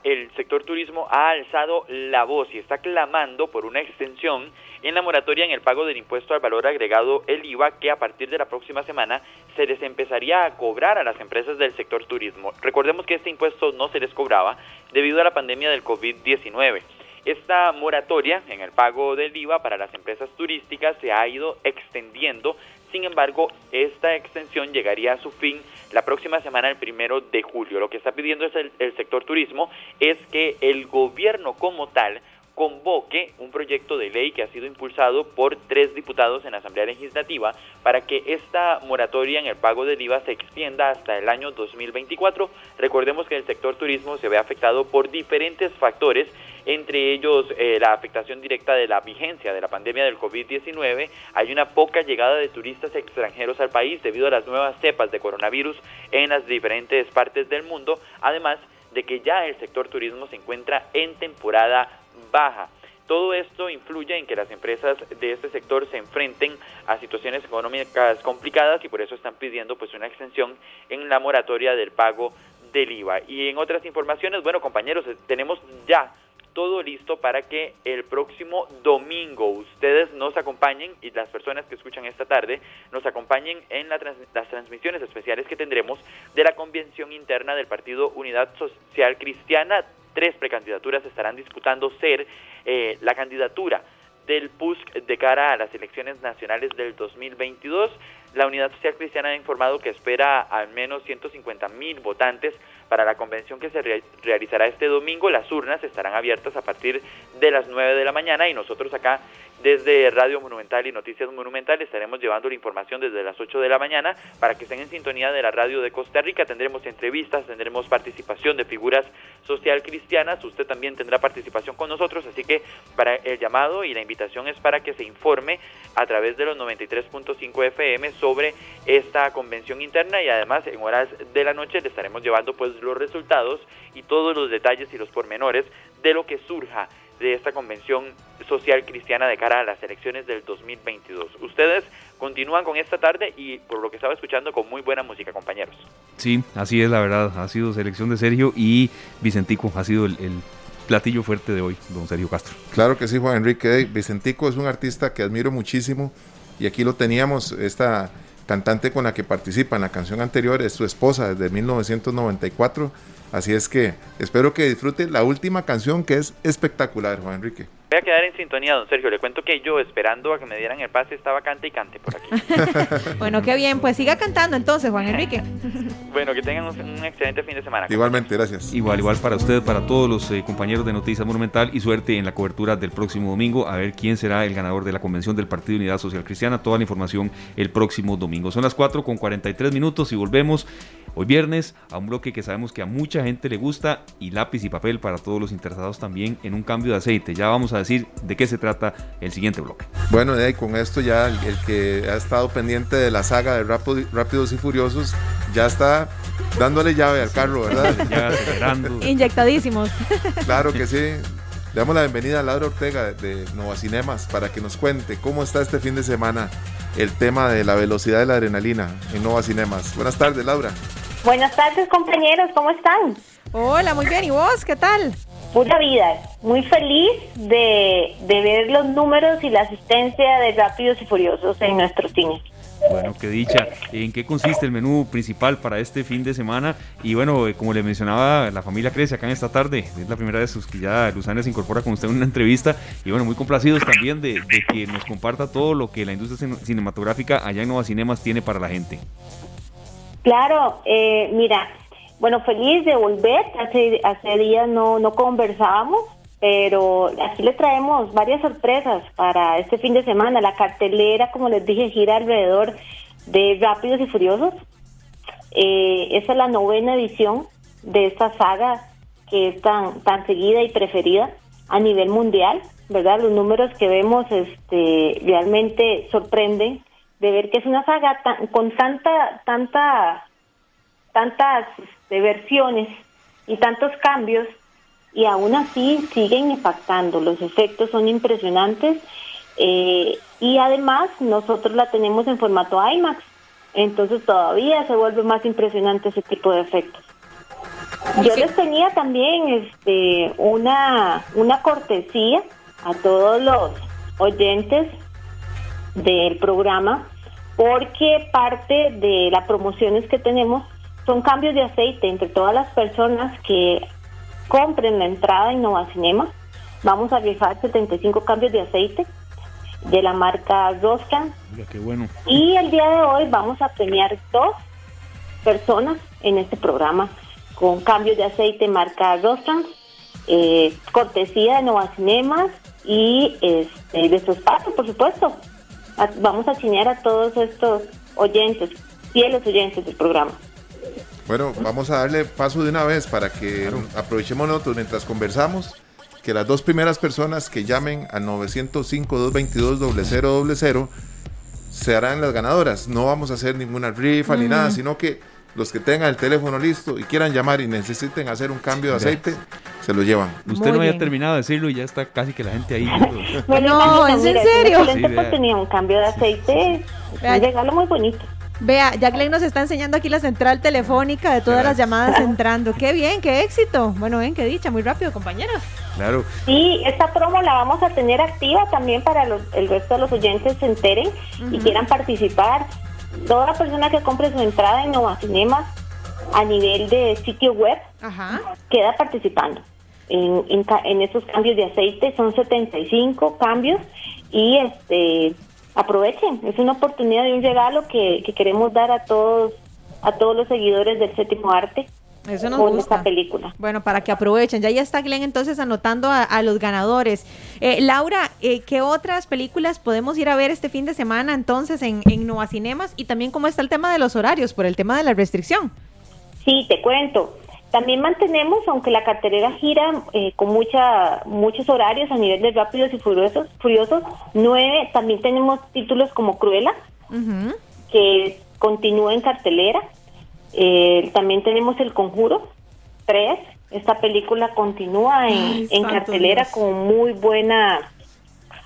el sector turismo ha alzado la voz y está clamando por una extensión en la moratoria en el pago del impuesto al valor agregado, el IVA, que a partir de la próxima semana se les empezaría a cobrar a las empresas del sector turismo. Recordemos que este impuesto no se les cobraba debido a la pandemia del COVID-19. Esta moratoria en el pago del IVA para las empresas turísticas se ha ido extendiendo, sin embargo, esta extensión llegaría a su fin la próxima semana, el primero de julio. Lo que está pidiendo es el, el sector turismo es que el gobierno como tal convoque un proyecto de ley que ha sido impulsado por tres diputados en la Asamblea Legislativa para que esta moratoria en el pago del IVA se extienda hasta el año 2024. Recordemos que el sector turismo se ve afectado por diferentes factores, entre ellos eh, la afectación directa de la vigencia de la pandemia del COVID-19. Hay una poca llegada de turistas extranjeros al país debido a las nuevas cepas de coronavirus en las diferentes partes del mundo, además de que ya el sector turismo se encuentra en temporada baja. Todo esto influye en que las empresas de este sector se enfrenten a situaciones económicas complicadas y por eso están pidiendo pues una extensión en la moratoria del pago del IVA. Y en otras informaciones, bueno compañeros, tenemos ya todo listo para que el próximo domingo ustedes nos acompañen y las personas que escuchan esta tarde nos acompañen en las transmisiones especiales que tendremos de la convención interna del Partido Unidad Social Cristiana tres precandidaturas estarán disputando ser eh, la candidatura del PUSC de cara a las elecciones nacionales del 2022. La Unidad Social Cristiana ha informado que espera al menos 150 mil votantes para la convención que se realizará este domingo. Las urnas estarán abiertas a partir de las 9 de la mañana y nosotros acá desde Radio Monumental y Noticias Monumental estaremos llevando la información desde las 8 de la mañana para que estén en sintonía de la radio de Costa Rica. Tendremos entrevistas, tendremos participación de figuras social cristianas. Usted también tendrá participación con nosotros, así que para el llamado y la invitación es para que se informe a través de los 93.5 FM sobre esta convención interna y además en horas de la noche le estaremos llevando pues los resultados y todos los detalles y los pormenores de lo que surja de esta convención social cristiana de cara a las elecciones del 2022. Ustedes continúan con esta tarde y por lo que estaba escuchando con muy buena música, compañeros.
Sí, así es la verdad, ha sido selección de Sergio y Vicentico ha sido el, platillo fuerte de hoy, don Sergio Castro.
Claro que sí, Juan Enrique. Vicentico es un artista que admiro muchísimo y aquí lo teníamos, esta cantante con la que participa en la canción anterior, es su esposa desde 1994. Así es que espero que disfrute la última canción que es espectacular, Juan Enrique.
Voy a quedar en sintonía, don Sergio. Le cuento que yo, esperando a que me dieran el pase, estaba cante y cante por aquí. (laughs)
bueno, qué bien. Pues siga cantando entonces, Juan Enrique. (laughs)
bueno, que tengan un, excelente fin de semana.
Igualmente, gracias.
Igual, igual para usted, para todos los eh, compañeros de Noticias Monumental y suerte en la cobertura del próximo domingo. A ver quién será el ganador de la convención del Partido Unidad Social Cristiana. Toda la información el próximo domingo. Son las 4 con 43 minutos y volvemos hoy viernes a un bloque que sabemos que a mucha gente le gusta y lápiz y papel para todos los interesados también en un cambio de aceite. Ya vamos a decir de qué se trata el siguiente bloque.
Bueno, y con esto ya el, que ha estado pendiente de la saga de Rápidos y Furiosos ya está dándole llave al carro, ¿verdad? (laughs)
ya acelerando.
Inyectadísimos.
Claro que sí. Le damos la bienvenida a Laura Ortega de Nova Cinemas para que nos cuente cómo está este fin de semana el tema de la velocidad de la adrenalina en Nova Cinemas. Buenas tardes, Laura.
Buenas tardes, compañeros, ¿cómo están?
Hola, muy bien. ¿Y vos qué tal?
Pura vida. Muy feliz de, ver los números y la asistencia de Rápidos y Furiosos en nuestros cines.
Bueno, qué dicha. ¿En qué consiste el menú principal para este fin de semana? Y bueno, eh, como le mencionaba, la familia crece acá en esta tarde. Es la primera vez que ya Luzana se incorpora con usted en una entrevista. Y bueno, muy complacidos también de, de que nos comparta todo lo que la industria cinematográfica allá en Nueva Cinemas tiene para la gente.
Claro, eh, mira, bueno, feliz de volver. Hace, días no, conversábamos, pero aquí le traemos varias sorpresas para este fin de semana. La cartelera, como les dije, gira alrededor de Rápidos y Furiosos. Eh, esa es la novena edición de esta saga que es tan, tan seguida y preferida a nivel mundial, ¿verdad? Los números que vemos este, realmente sorprenden de ver que es una saga con tanta, tanta, tantas de versiones y tantos cambios y aún así siguen impactando. Los efectos son impresionantes eh, y además nosotros la tenemos en formato IMAX, entonces todavía se vuelve más impresionante ese tipo de efectos. Yo les tenía también este una una cortesía a todos los oyentes del programa porque parte de las promociones que tenemos son cambios de aceite entre todas las personas que compren la entrada en Nova Cinema. Vamos a rifar 75 cambios de aceite de la marca Roscan.
bueno.
Y el día de hoy vamos a premiar dos personas en este programa con cambios de aceite marca Roscan, eh, cortesía de Nova Cinemas y este, de su espacio, por supuesto. vamos a chinear a todos estos oyentes, fieles oyentes del programa.
Bueno, vamos a darle paso de una vez para que aprovechemos nosotros mientras conversamos, que las dos primeras personas que llamen al 905-222-0000 serán las ganadoras. No vamos a hacer ninguna rifa ni nada, sino que los que tengan el teléfono listo y quieran llamar y necesiten hacer un cambio de aceite, se lo llevan.
Usted no había terminado de decirlo y ya está casi que la gente ahí. (laughs)
bueno, no, ¿es en serio? tenía un cambio de aceite, un regalo muy bonito.
Vea, Jacqueline nos está enseñando aquí la central telefónica de todas las llamadas entrando. Qué bien, qué éxito. Bueno, ven, qué dicha, muy rápido, compañeros.
Claro.
Sí, esta promo la vamos a tener activa también para los, el resto de los oyentes se enteren y quieran participar. Toda persona que compre su entrada en Nova Cinemas a nivel de sitio web queda participando en, en, en esos cambios de aceite. Son 75 cambios y este aprovechen, es una oportunidad y un regalo que, queremos dar a todos, a todos los seguidores del séptimo arte.
Eso nos con esta
película.
Bueno, para que aprovechen. Ya ya está Glenn entonces anotando a, los ganadores. Eh, Laura, eh, ¿qué otras películas podemos ir a ver este fin de semana entonces en, en Nova Cinemas? Y también cómo está el tema de los horarios por el tema de la restricción.
Sí, te cuento. También mantenemos, aunque la cartelera gira eh, con mucha, muchos horarios a nivel de Rápidos y Furiosos, Furiosos nueve, también tenemos títulos como Cruella, que continúa en cartelera. Eh, también tenemos El Conjuro 3, esta película continúa en, cartelera con muy buena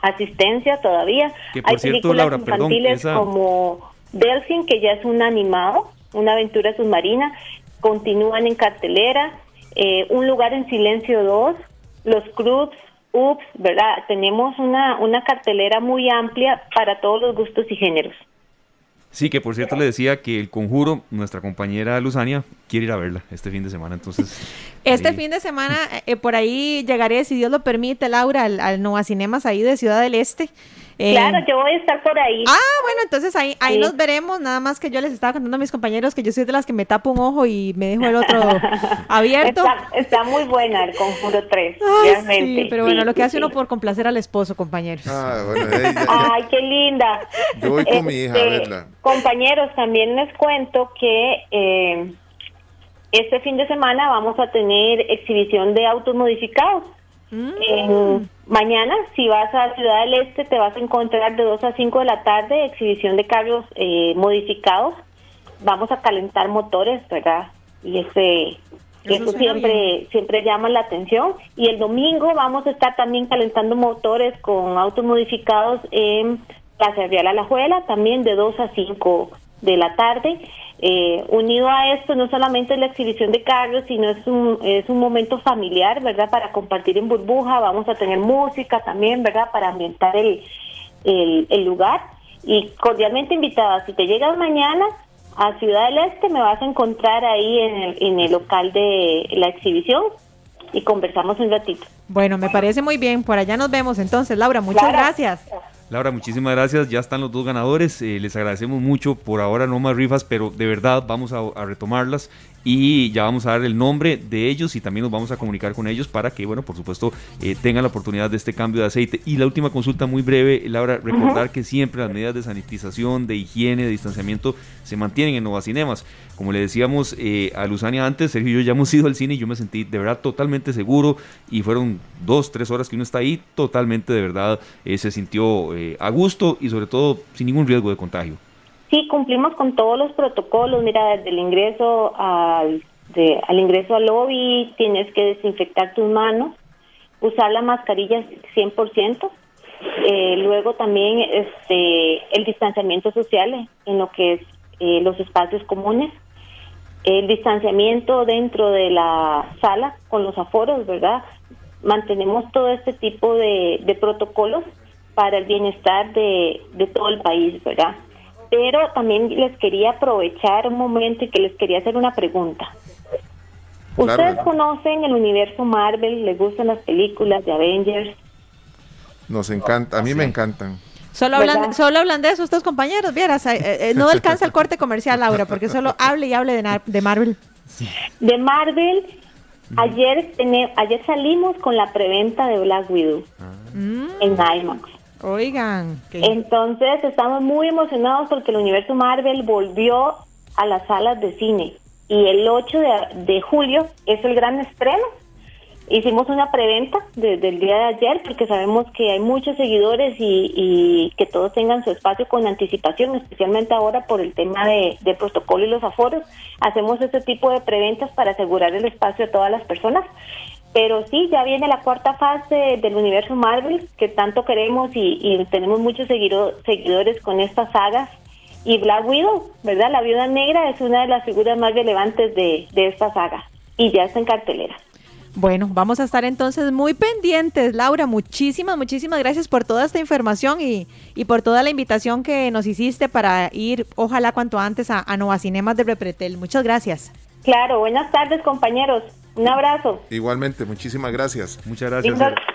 asistencia todavía.
Hay películas infantiles
como Delfin, que ya es un animado, una aventura submarina continúan en cartelera, eh, Un lugar en silencio 2, Los Cruz, Ups, ¿verdad? Tenemos una, una cartelera muy amplia para todos los gustos y géneros.
Sí, que por cierto le decía que el conjuro, nuestra compañera Luzania, quiere ir a verla este fin de semana, entonces... (laughs)
Este fin de semana, eh, por ahí llegaré, si Dios lo permite, Laura, al, al Nova Cinemas ahí de Ciudad del Este.
Eh, claro, yo voy a estar por ahí.
Ah, bueno, entonces ahí, ahí nos veremos. Nada más que yo les estaba contando a mis compañeros que yo soy de las que me tapo un ojo y me dejo el otro (laughs) abierto.
Está, muy buena el Conjuro 3,
Sí, pero bueno, lo que hace uno por complacer al esposo, compañeros.
Ah, bueno, Ay, qué linda.
Yo voy con mi hija a este, verla.
Compañeros, también les cuento que eh, este fin de semana vamos a tener exhibición de autos modificados. Mm. mañana, si vas a Ciudad del Este, te vas a encontrar de 2 a 5 de la tarde exhibición de carros eh, modificados. Vamos a calentar motores, ¿verdad? Y ese eso, siempre siempre llama la atención. Y el domingo vamos a estar también calentando motores con autos modificados en Plaza Real Alajuela, también de 2 a 5 de la tarde. Eh, unido a esto, no solamente es la exhibición de carros, sino es un, es un momento familiar, ¿verdad? Para compartir en burbuja, vamos a tener música también, ¿verdad? Para ambientar el, el, lugar. Y cordialmente invitada, si te llegas mañana a Ciudad del Este, me vas a encontrar ahí en el, en el local de la exhibición y conversamos un ratito.
Bueno, me parece muy bien. Por allá nos vemos entonces, Laura. Muchas gracias.
Laura, muchísimas gracias. Ya están los dos ganadores. Eh, les agradecemos mucho. Por ahora no más rifas, pero de verdad vamos a retomarlas y ya vamos a dar el nombre de ellos y también nos vamos a comunicar con ellos para que, bueno, por supuesto, eh, tengan la oportunidad de este cambio de aceite. Y la última consulta muy breve, Laura, recordar que siempre las medidas de sanitización, de higiene, de distanciamiento se mantienen en Nova Cinemas. Como le decíamos eh, a Luzania antes, Sergio y yo ya hemos ido al cine y yo me sentí de verdad totalmente seguro y fueron dos, tres horas que uno está ahí, totalmente de verdad eh, se sintió a gusto y sobre todo sin ningún riesgo de contagio.
Sí, cumplimos con todos los protocolos. Mira, desde el ingreso al, al ingreso al lobby tienes que desinfectar tus manos, usar la mascarilla 100%. Eh, luego también este el distanciamiento social en lo que es eh, los espacios comunes, el distanciamiento dentro de la sala con los aforos, ¿verdad? Mantenemos todo este tipo de, de protocolos para el bienestar de, de todo el país, ¿verdad? Pero también les quería aprovechar un momento y que les quería hacer una pregunta. ¿Ustedes conocen el universo Marvel? ¿Les gustan las películas de Avengers?
Nos encanta, a mí me encantan.
Solo hablan, solo hablan de eso estos compañeros, vieras, eh, eh, no (laughs) alcanza el corte comercial, Laura, porque solo (laughs) hable y hable de, de Marvel.
De Marvel, ayer, ayer salimos con la preventa de Black Widow ah. en IMAX.
Oigan.
Entonces estamos muy emocionados porque el universo Marvel volvió a las salas de cine y el 8 de, julio es el gran estreno. Hicimos una preventa desde el día de ayer porque sabemos que hay muchos seguidores y, que todos tengan su espacio con anticipación, especialmente ahora por el tema de, de protocolo y los aforos. Hacemos este tipo de preventas para asegurar el espacio a todas las personas. Pero sí, ya viene la cuarta fase del universo Marvel, que tanto queremos y, tenemos muchos seguidores con estas sagas. Y Black Widow, ¿verdad? La viuda negra es una de las figuras más relevantes de, de esta saga y ya está en cartelera.
Bueno, vamos a estar entonces muy pendientes. Laura, muchísimas, muchísimas gracias por toda esta información y, y por toda la invitación que nos hiciste para ir, ojalá cuanto antes, a, a Nova Cinemas de Repretel. Muchas gracias.
Claro, buenas tardes compañeros. Un abrazo.
Igualmente, muchísimas gracias.
Muchas gracias.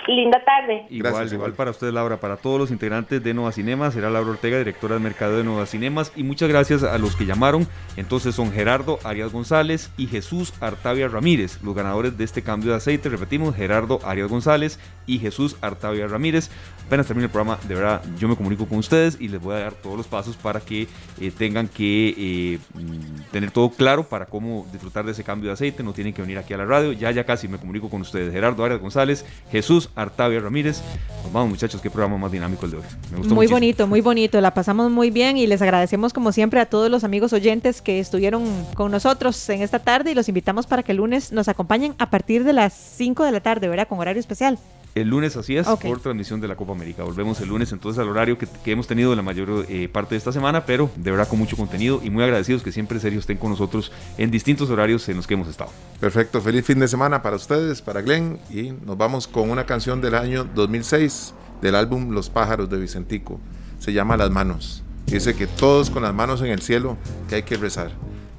Linda, tarde.
Igual, igual para usted, Laura, para todos los integrantes de Nueva Cinemas. Será Laura Ortega, directora de mercado de Nueva Cinemas. Y muchas gracias a los que llamaron. Entonces son Gerardo Arias González y Jesús Artavia Ramírez, los ganadores de este cambio de aceite. Repetimos, Gerardo Arias González y Jesús Artavia Ramírez. Apenas termine el programa, de verdad, yo me comunico con ustedes y les voy a dar todos los pasos para que eh, tengan que eh, mm, tener todo claro para cómo disfrutar de ese cambio de aceite. No tienen que venir aquí a la radio. Ya, ya casi me comunico con ustedes. Gerardo Arias González, Jesús Artavia Ramírez. Nos vamos, muchachos, qué programa más dinámico el de hoy.
muy bonito, muy bonito. La pasamos muy bien y les agradecemos, como siempre, a todos los amigos oyentes que estuvieron con nosotros en esta tarde y los invitamos para que el lunes nos acompañen a partir de las 5 de la tarde, ¿verdad? Con horario especial.
El lunes así es, por transmisión de la Copa América. Volvemos el lunes entonces al horario que, hemos tenido la mayor eh, parte de esta semana, pero de verdad con mucho contenido y muy agradecidos que siempre serio estén con nosotros en distintos horarios en los que hemos estado.
Perfecto, feliz fin de semana para ustedes, para Glenn y nos vamos con una canción del año 2006 del álbum Los pájaros de Vicentico. Se llama Las manos. Dice que todos con las manos en el cielo, que hay que rezar.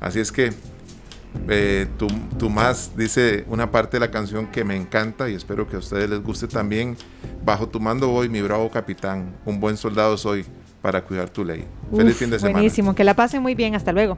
Así es que eh, tú, más dice una parte de la canción que me encanta y espero que a ustedes les guste también. Bajo tu mando voy, mi bravo capitán, un buen soldado soy para cuidar tu ley. Feliz fin de semana.
Buenísimo, que la pasen muy bien, hasta luego.